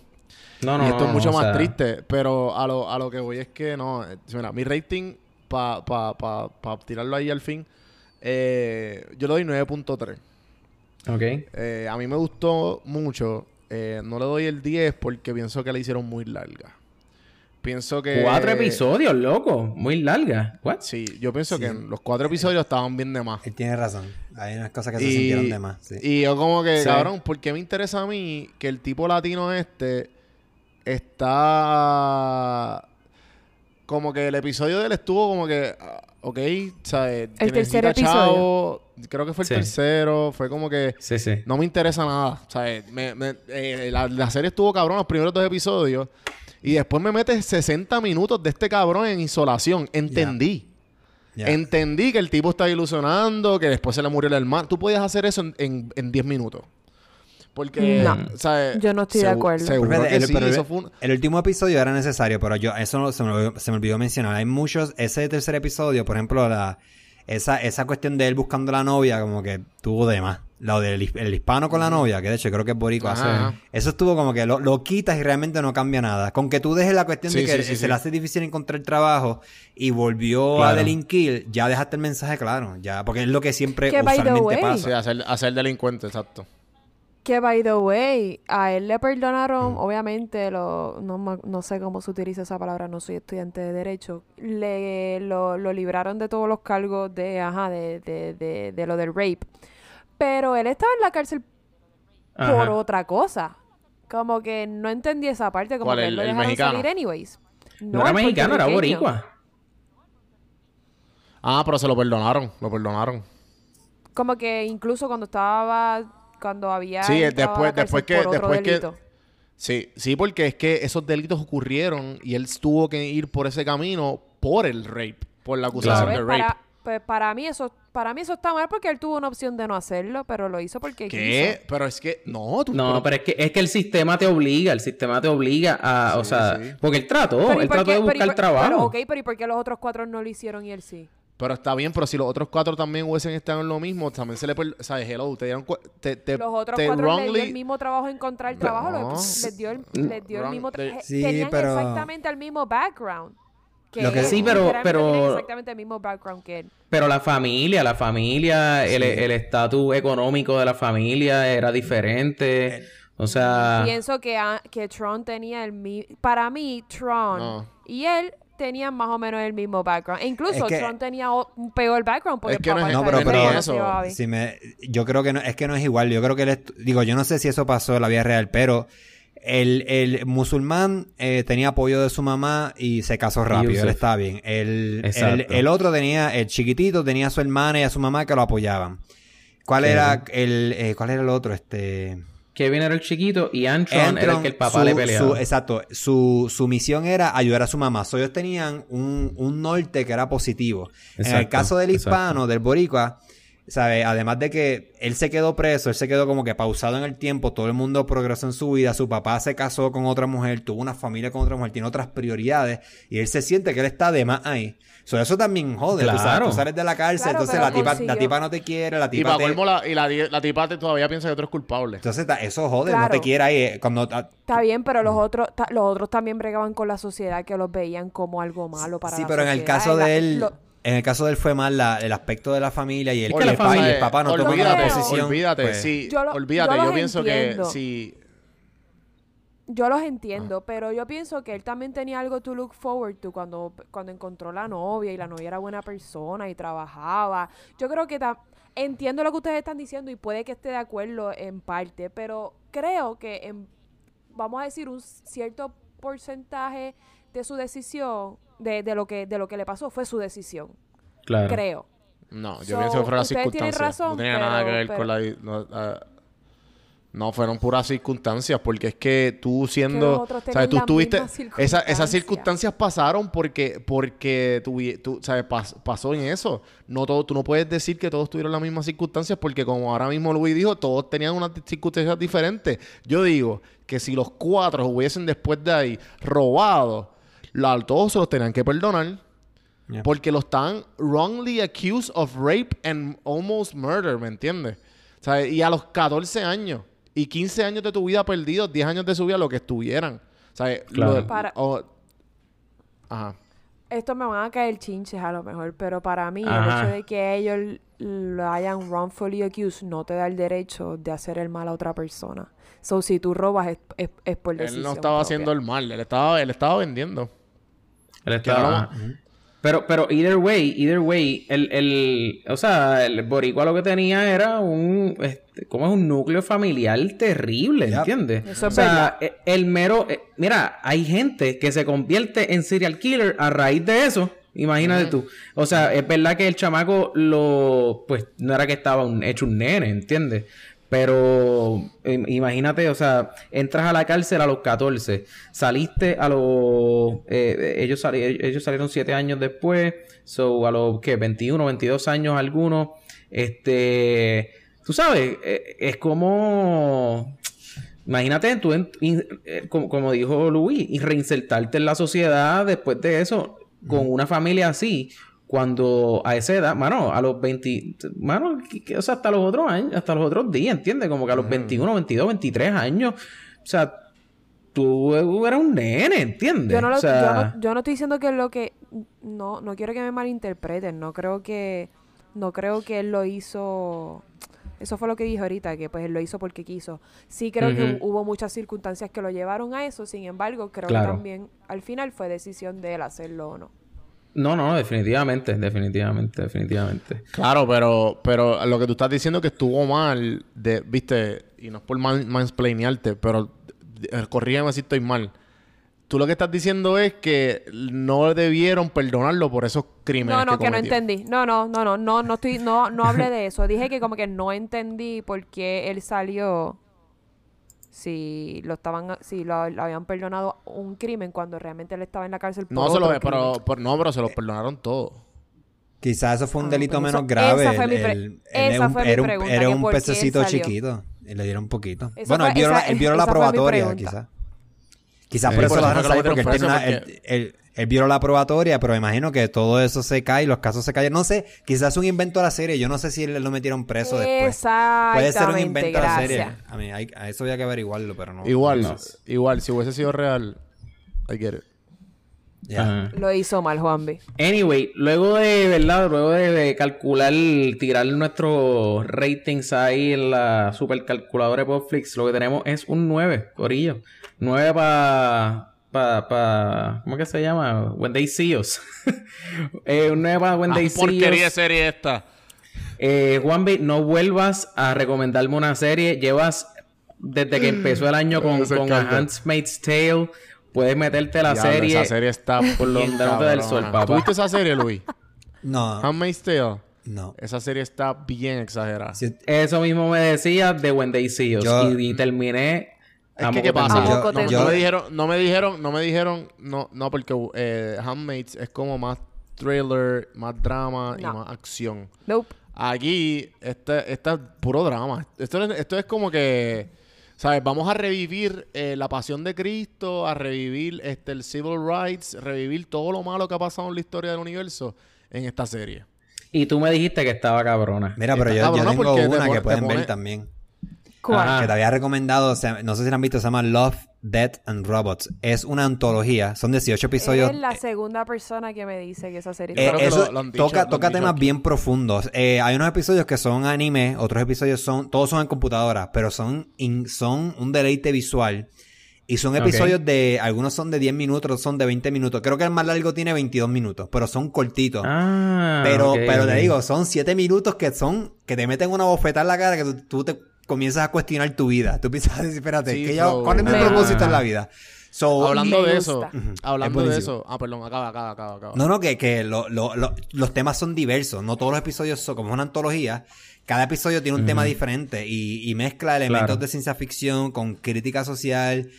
no, no, y esto no, es mucho no, o más sea, triste. Pero a lo, a lo que voy es que no. Mira, mi rating, para pa, pa, pa tirarlo ahí al fin, eh, yo le doy 9.3. Ok. Eh, a mí me gustó mucho. Eh, no le doy el 10 porque pienso que la hicieron muy larga. Pienso que. Cuatro episodios, loco. Muy larga. What? Sí, yo pienso que los cuatro episodios estaban bien de más. Él tiene razón. Hay unas cosas que se sintieron de más. sí. y yo como que, Sí. cabrón, ¿por qué me interesa a mí que el tipo latino este está... Como que el episodio de él estuvo como que... ah, ok, ¿sabes? El tercer episodio. chavo, creo que fue el Sí. tercero. Fue como que... Sí, sí. No me interesa nada. ¿sabes? Me, me- eh, la, la serie estuvo cabrón los primeros dos episodios. Y después me metes 60 minutos de este cabrón en isolación. Entendí. Entendí que el tipo estaba ilusionando, que después se le murió el hermano. Tú podías hacer eso en, en, en 10 minutos. Porque, No, ¿sabes? yo no estoy de acuerdo. Seguro que el, sí, pero el- eso fue un- el último episodio era necesario, pero yo, eso no- se, me, olvidó- se me olvidó mencionar. Hay muchos, ese tercer episodio, por ejemplo, la, esa, esa cuestión de él buscando la novia, como que tuvo de más. Lo del his- el hispano con la novia, que de hecho creo que es boricua. Ajá. Sí. Eso estuvo como que lo, lo quitas y realmente no cambia nada. Con que tú dejes la cuestión Sí, de que sí, sí, se sí. le hace difícil encontrar trabajo y volvió a delinquir, ya dejaste el mensaje claro. ya Porque es lo que siempre usualmente pasa. Sí, hacer, hacer delincuente, exacto. Que, by the way, a él le perdonaron, Mm. obviamente, lo, no, no sé cómo se utiliza esa palabra, no soy estudiante de Derecho, le, lo, lo libraron de todos los cargos de, ajá, de, de, de, de lo del rape. Pero él estaba en la cárcel por Ajá. otra cosa. Como que no entendí esa parte, como ¿Cuál, que el- él lo el dejaron mexicano? salir anyways. No, era el mexicano, era boricua. Ah, pero se lo perdonaron. Lo perdonaron. Como que incluso cuando estaba, cuando había Sí, después- después que- después que- delito. Sí, sí, porque es que esos delitos ocurrieron y él tuvo que ir por ese camino por el rape, por la acusación Claro. de Pues rape. para, pues para mí eso para mí eso está mal porque él tuvo una opción de no hacerlo, pero lo hizo porque ¿Qué? quiso. Pero es que, no, tú No, pero es que, es que el sistema te obliga, el sistema te obliga a, o sea, sí. porque él trató, Pero ¿y él trató de pero ¿y buscar por- trabajo. Pero, ok, pero ¿y por qué los otros cuatro no lo hicieron y él sí? Pero está bien, pero si los otros cuatro también hubiesen estado en lo mismo, también se le... per- ¿Sabes? Hello, te dieron... Te, te, Los otros te cuatro les dio el mismo trabajo encontrar trabajo, lo- No. les dio el, les dio el mismo de- eh, Sí, tenían pero- exactamente el mismo background. Que Lo que-. Sí, pero- pero- exactamente el mismo background que él. Pero la familia, la familia, el el estatus económico de la familia era diferente. O sea, Pienso que, a- que Tron tenía el mismo... Para mí, Tron No. y él tenían más o menos el mismo background. E incluso Es que- Tron tenía un peor background porque Es que el no es- No, pero, pero eso. si me, yo creo que no, es que no es igual. Yo creo que él, digo, yo no sé si eso pasó en la vida real, pero el, el musulmán eh, tenía apoyo de su mamá y se casó rápido. Yusuf. Él estaba bien. El, el, otro tenía, el chiquitito tenía a su hermana y a su mamá que lo apoyaban. ¿Cuál Sí. era el, eh, cuál era el otro? Este. Kevin era el chiquito y Antron era el Antron, que el papá su- le peleaba. su- exacto. Su, su misión era ayudar a su mamá. So, ellos tenían un, un norte que era positivo. en el caso del exacto. hispano, del boricua, ¿sabes? Además de que él se quedó preso, él se quedó como que pausado en el tiempo, todo el mundo progresó en su vida, su papá se casó con otra mujer, tuvo una familia con otra mujer, tiene otras prioridades y él se siente que él está de más ahí. So, eso también jode. Tú, sabes, Claro. tú sales de la cárcel, Claro, entonces la tipa, consiguió- la tipa no te quiere, la Y tipa para te... la, y la, la tipa te- todavía piensa que otro es culpable. Entonces ta- eso jode, no te quiere ahí. eh, Cuando, ah, Está bien, pero los otros, ta- los otros también bregaban con la sociedad que los veían como algo malo para sí, la pero en el sociedad. caso de él, lo- en el caso de él fue más la- el aspecto de la familia y el, que el, papá, y familia- el papá no olvídate, una posición. olvídate, pues, sí, Yo lo- olvídate. yo pienso entiendo. que si... Yo los Ah. entiendo, pero yo pienso que él también tenía algo to look forward to cuando, cuando encontró la novia y la novia era buena persona y trabajaba. Yo creo que entiendo lo que ustedes están diciendo y puede que esté de acuerdo en parte, pero creo que en, vamos a decir un cierto porcentaje de su decisión, de, de lo que de lo que le pasó fue su decisión, Claro. creo. No, yo So, pienso que fueron las circunstancias. razón, no tenía nada que ver pero- con la... no, ah, No, fueron puras circunstancias, porque es que tú siendo, ¿sabes? Tú tuviste, esa- esas circunstancias. pasaron porque, porque tuvi- tú, ¿sabes? Pas- pasó en eso. No todo, tú no puedes decir que todos tuvieron las mismas circunstancias porque como ahora mismo Luis dijo, todos tenían unas circunstancias diferentes. Yo digo que si los cuatro hubiesen después de ahí robado, la- todos se los tenían que perdonar. Yeah. Porque lo están wrongly accused of rape and almost murder, ¿me entiendes? O sea, y a los 14 años y 15 años de tu vida perdidos, 10 años de su vida, lo que estuvieran. O sea, Claro. Para- Ajá. Esto me van a caer chinches a lo mejor, pero para mí Ajá. el hecho de que ellos lo hayan wrongfully accused no te da el derecho de hacer el mal a otra persona. So, si tú robas es, es, es por decisión Él no estaba propia. haciendo el mal, él estaba, él estaba vendiendo. Él estaba- Pero, pero either way, either way, el, el, o sea, el boricua lo que tenía era un, este, como es un núcleo familiar terrible, Yep. ¿entiendes? Eso o es sea, e- el mero, eh, mira, hay gente que se convierte en serial killer a raíz de eso. Imagínate tú. O sea, es verdad que el chamaco lo, pues, no era que estaba un- hecho un nene, ¿entiendes? Pero im- imagínate, o sea, entras a la cárcel a los 14, saliste a los... eh, ellos, sali- ellos salieron 7 años después, so a los, ¿qué? 21, 22 años algunos. Este... Tú sabes, eh, es como... Imagínate tú, en- in- eh, como, como dijo Luis, y reinsertarte en la sociedad después de eso, con una familia así, cuando a esa edad, mano, a los 20, mano, o sea, hasta los otros años, hasta los otros días, ¿entiendes? Como que a los 21, 22, 23 años, o sea, tú eras un nene, ¿entiendes? Yo no, lo- o sea, yo, no, yo no estoy diciendo que lo que... No, no quiero que me malinterpreten. No creo que... No creo que él lo hizo... Eso fue lo que dije ahorita, que pues él lo hizo porque quiso. Sí creo que hubo muchas circunstancias que lo llevaron a eso. Sin embargo, creo Claro. que también al final fue decisión de él hacerlo o no. No, no, definitivamente, definitivamente, definitivamente. Claro, pero, pero lo que tú estás diciendo que estuvo mal, de, viste, y no es por man, mansplainearte, pero eh, corrígeme si estoy mal. Tú lo que estás diciendo es que no debieron perdonarlo por esos crímenes. No, no, que, no cometió. entendí. No, no, no, no, no, no estoy, no, no hablé de eso. Dije que como que no entendí por qué él salió si lo estaban, si lo, lo habían perdonado un crimen cuando realmente él estaba en la cárcel por No, se lo, pero, crimen. pero- no, pero se los perdonaron todos. Quizás eso fue un Ah, delito pues menos eso- grave. esa fue Él- mi pre- él- él esa era un- fue mi era un- pregunta, Era un por pececito chiquito. Y le dieron poquito. Esa bueno, fue- él vio, la, esa- él vio la probatoria, quizás. Quizás Sí, por eso por lo eso dejaron salir, porque él, tiene una- él, vio la probatoria, pero imagino que todo eso se cae, los casos se caen. No sé, quizás es un invento de la serie. Yo no sé si él lo metieron preso después. Puede ser un invento de la serie. A mí, hay- a eso había que averiguarlo, pero no. Igual, no. igual, si hubiese sido real, I get it. Lo hizo mal, Juanvi. Anyway, luego de, ¿verdad? Luego de, de calcular, tirar nuestros ratings ahí en la supercalculadora de Popflix, lo que tenemos es un 9, Corillo. 9 para... Pa, pa, ¿Cómo que se llama? When They See Us. eh, un 9 para When They Ah, See porquería de Us. serie esta. Eh, Juanvi, no vuelvas a recomendarme una serie. Llevas desde que empezó el año con, con. A Handmaid's Tale. Puedes meterte la Diablo, serie. Esa serie está por bien donde no te dé el cabrona. sol, papá. ¿Tuviste esa serie, Luis? No, Handmaid's Tale. no. Esa serie está bien exagerada. Si- Eso mismo me decía de When They See Us. Yo- y, y terminé. Es que, ¿qué pasa? no, me dijeron, no me dijeron, no me dijeron, no, no, porque eh, Handmaids es como más thriller, más drama y más acción. Nope. Aquí, este, este es puro drama. Esto, es- esto es como que, ¿sabes? Vamos a revivir eh, la pasión de Cristo, a revivir este, el civil rights, revivir todo lo malo que ha pasado en la historia del universo en esta serie. Y tú me dijiste que estaba cabrona. Mira, pero yo, yo tengo una pone- que te pueden pone- ver también. ¿Cuál? Ajá. Que te había recomendado, se- no sé si la han visto, se llama Love, Death and Robots. Es una antología, son 18 episodios. Eres la segunda persona que me dice que esa serie Eh, eso lo- lo han dicho- toca, lo han toca dicho temas aquí. bien profundos. Eh, hay unos episodios que son anime, otros episodios son, todos son en computadora, pero son, in- son un deleite visual. Y son episodios de, algunos son de 10 minutos, otros son de 20 minutos. Creo que el más largo tiene 22 minutos, pero son cortitos. Ah, pero, pero te digo, son 7 minutos que son, que te meten una bofetada en la cara que tú, tú te comienzas a cuestionar tu vida. Tú piensas, espérate, Sí, ¿qué yo- so- ¿cuál es mi propósito en la vida? So, Hablando de eso, hablando Es de eso. Ah, perdón, acaba, acaba, acaba, acaba. No, no, que, que lo- lo- lo- los temas son diversos. No todos los episodios son como una antología. cada episodio tiene un tema diferente y, y mezcla elementos Claro. de ciencia ficción con crítica social,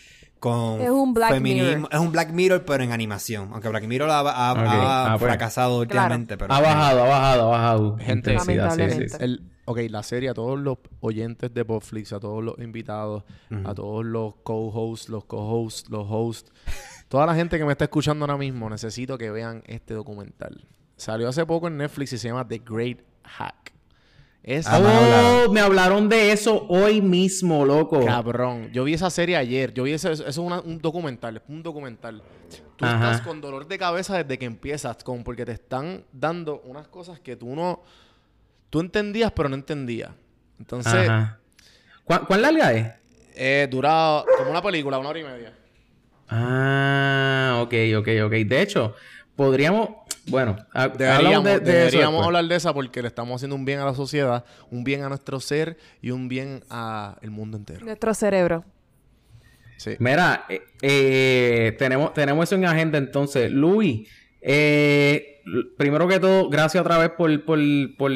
con Es un Black feminismo. Mirror. Es un Black Mirror, pero en animación. Aunque Black Mirror ha, ha- Ok. ha Ah, pues. fracasado últimamente. Pero, Ha bajado, ha bajado, ha bajado. Gente, sí, sí, Lamentablemente. sí. El, ok, la serie, a todos los oyentes de Popflix, a todos los invitados, a todos los co-hosts, los co-hosts, los hosts, toda la gente que me está escuchando ahora mismo, necesito que vean este documental. Salió hace poco en Netflix y se llama The Great Hack. Es Ah, me hablaron. Oh, me hablaron de eso hoy mismo, loco. cabrón. Yo vi esa serie ayer. Yo vi ese, eso es una- un documental, es un documental. Tú Ajá. estás con dolor de cabeza desde que empiezas, con, porque te están dando unas cosas que tú no... Tú entendías, pero no entendías. Entonces... Ajá. ¿Cuán, cuán larga es? Eh, dura como una película, una hora y media. Ah, ok, ok, ok. De hecho, podríamos. Bueno, Deberíamos, de, de eso deberíamos hablar de esa porque le estamos haciendo un bien a la sociedad, un bien a nuestro ser y un bien al mundo entero. Nuestro cerebro. Sí. Mira, eh, eh, tenemos, tenemos eso en agenda entonces. Luis, eh, primero que todo, gracias otra vez por, por, por,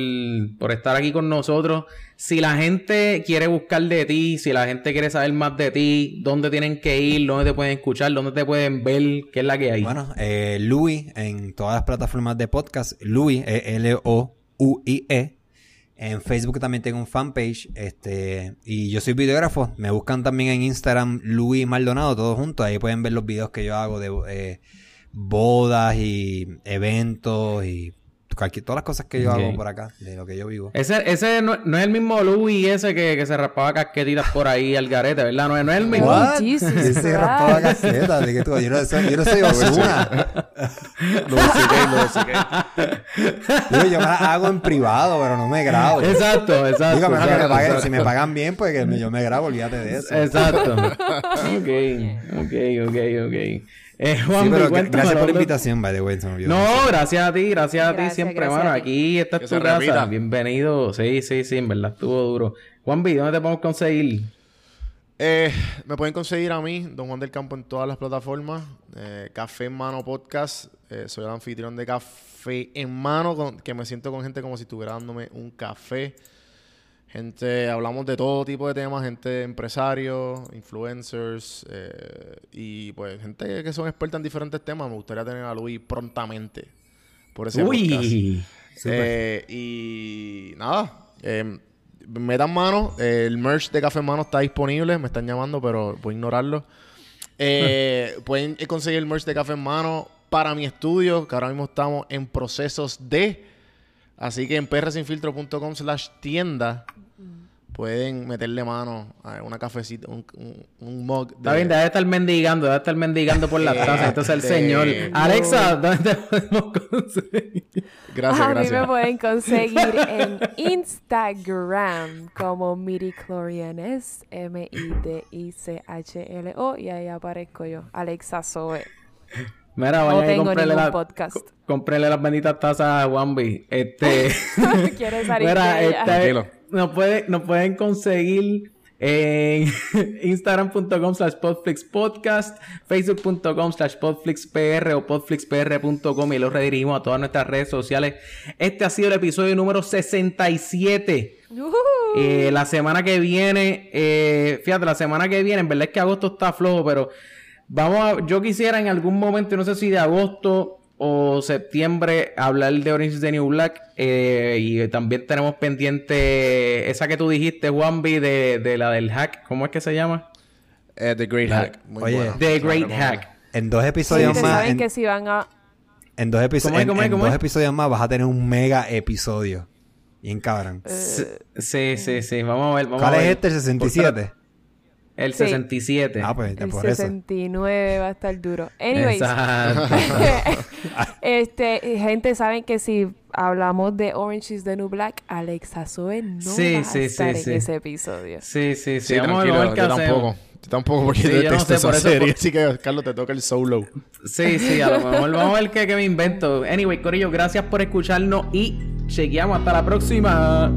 por estar aquí con nosotros. Si la gente quiere buscar de ti, si la gente quiere saber más de ti, ¿dónde tienen que ir? ¿Dónde te pueden escuchar? ¿Dónde te pueden ver? ¿Qué es la que hay? Bueno, eh, Louis en todas las plataformas de podcast. Louis, E L-O-U-I-E. En Facebook también tengo un fanpage. Este, y yo soy videógrafo. Me buscan también en Instagram Louis Maldonado, todos juntos. Ahí pueden ver los videos que yo hago de eh, bodas y eventos y cualquier, todas las cosas que yo Ok. hago por acá, de lo que yo vivo. Ese, ese no, no es el mismo Louis ese que, que se raspaba casquetitas por ahí al garete, ¿verdad? No, es- no es el mismo. Ese Christ. raspaba caseta, de que tú- yo, no soy, yo no soy Ozuna. Lo musiqué, lo musiqué. Digo, yo me la hago en privado, pero no me grabo. Exacto, exacto. Digo, a menos que me exacto, paguen. exacto. Si me pagan bien, pues que yo me grabo, olvídate de eso. Exacto. ok, ok, ok, ok. Eh, Sí, Juan, pero que- gracias por la ¿dónde- invitación, by the way. se me olvidó. No, gracias a ti, gracias a ti Gracias, siempre, mano. Aquí esta Que es tu se casa. repita. Bienvenido. Sí, sí, sí, en verdad estuvo duro. Juan B, ¿dónde te podemos conseguir? Eh, me pueden conseguir a mí, Don Juan del Campo, en todas las plataformas. Eh, Café en Mano Podcast. Eh, soy el anfitrión de Café en Mano, con- que me siento con gente como si estuviera dándome un café. Gente, hablamos de todo tipo de temas, gente empresarios, influencers eh, y pues gente que son expertas en diferentes temas. Me gustaría tener a Luis prontamente por ese podcast. Uy. Eh, y nada, eh, metan mano. eh, el merch de Café en Mano está disponible. Me están llamando, pero voy a ignorarlo. Pueden conseguir el merch de Café en Mano para mi estudio, que ahora mismo estamos en procesos de. Así que en prsinfiltro.com slash tienda pueden meterle mano a una cafecita, un, un, un mug. de- Está bien, debe estar mendigando, debe estar mendigando por las tazas. Entonces el de- señor. no. Alexa, ¿dónde te podemos conseguir? Gracias, a mí gracias. me pueden conseguir en Instagram como Midichlorianes, M-I-D-I-C-H-L-O, y ahí aparezco yo, Alexa Zoe. Mira, No vaya y tengo cómprele, ningún la, podcast. co- cómprele las benditas tazas a B. Este. ¿Quieres salir Mira, este, Tranquilo. nos, puede, nos pueden conseguir en instagram.com slash podflixpodcast, facebook.com slash podflixpr o podflixpr.com y los redirigimos a todas nuestras redes sociales. Este ha sido el episodio número 67. Ujú. Eh, la semana que viene, eh, fíjate, la semana que viene, en verdad es que agosto está flojo, pero vamos a, yo quisiera en algún momento, no sé si de agosto o septiembre, hablar de Orange is the New Black. eh, y también tenemos pendiente esa que tú dijiste, Juanvi, de, de la del hack, ¿cómo es que se llama? Eh, The Great Hack. Muy Oye. bueno. The Great. Hack. En dos episodios Ustedes más. saben En, que si van a... en dos, episo- ¿Cómo es, en- cómo es, en cómo dos episodios más vas a tener un mega episodio. Bien cabrón. Sí, sí, sí, sí, vamos a ver. Vamos ¿Cuál a es este? 67. El Sí. 67. Ah, pues El por eso. 69 va a estar duro. Anyways, Exacto. este, gente, saben que si hablamos de Orange is the New Black, Alexa Zoe no Sí, va a sí, estar sí, en sí. ese episodio. Sí, sí, sí. Sí, vamos tranquilo, a ver qué yo tampoco. Yo tampoco porque Sí, yo no sé, esa por eso- serie. por- Así que Carlos te toca el solo. Sí, sí, a lo mejor vamos a ver qué, qué me invento. Anyway, Corillo, gracias por escucharnos y chequeamos hasta la próxima.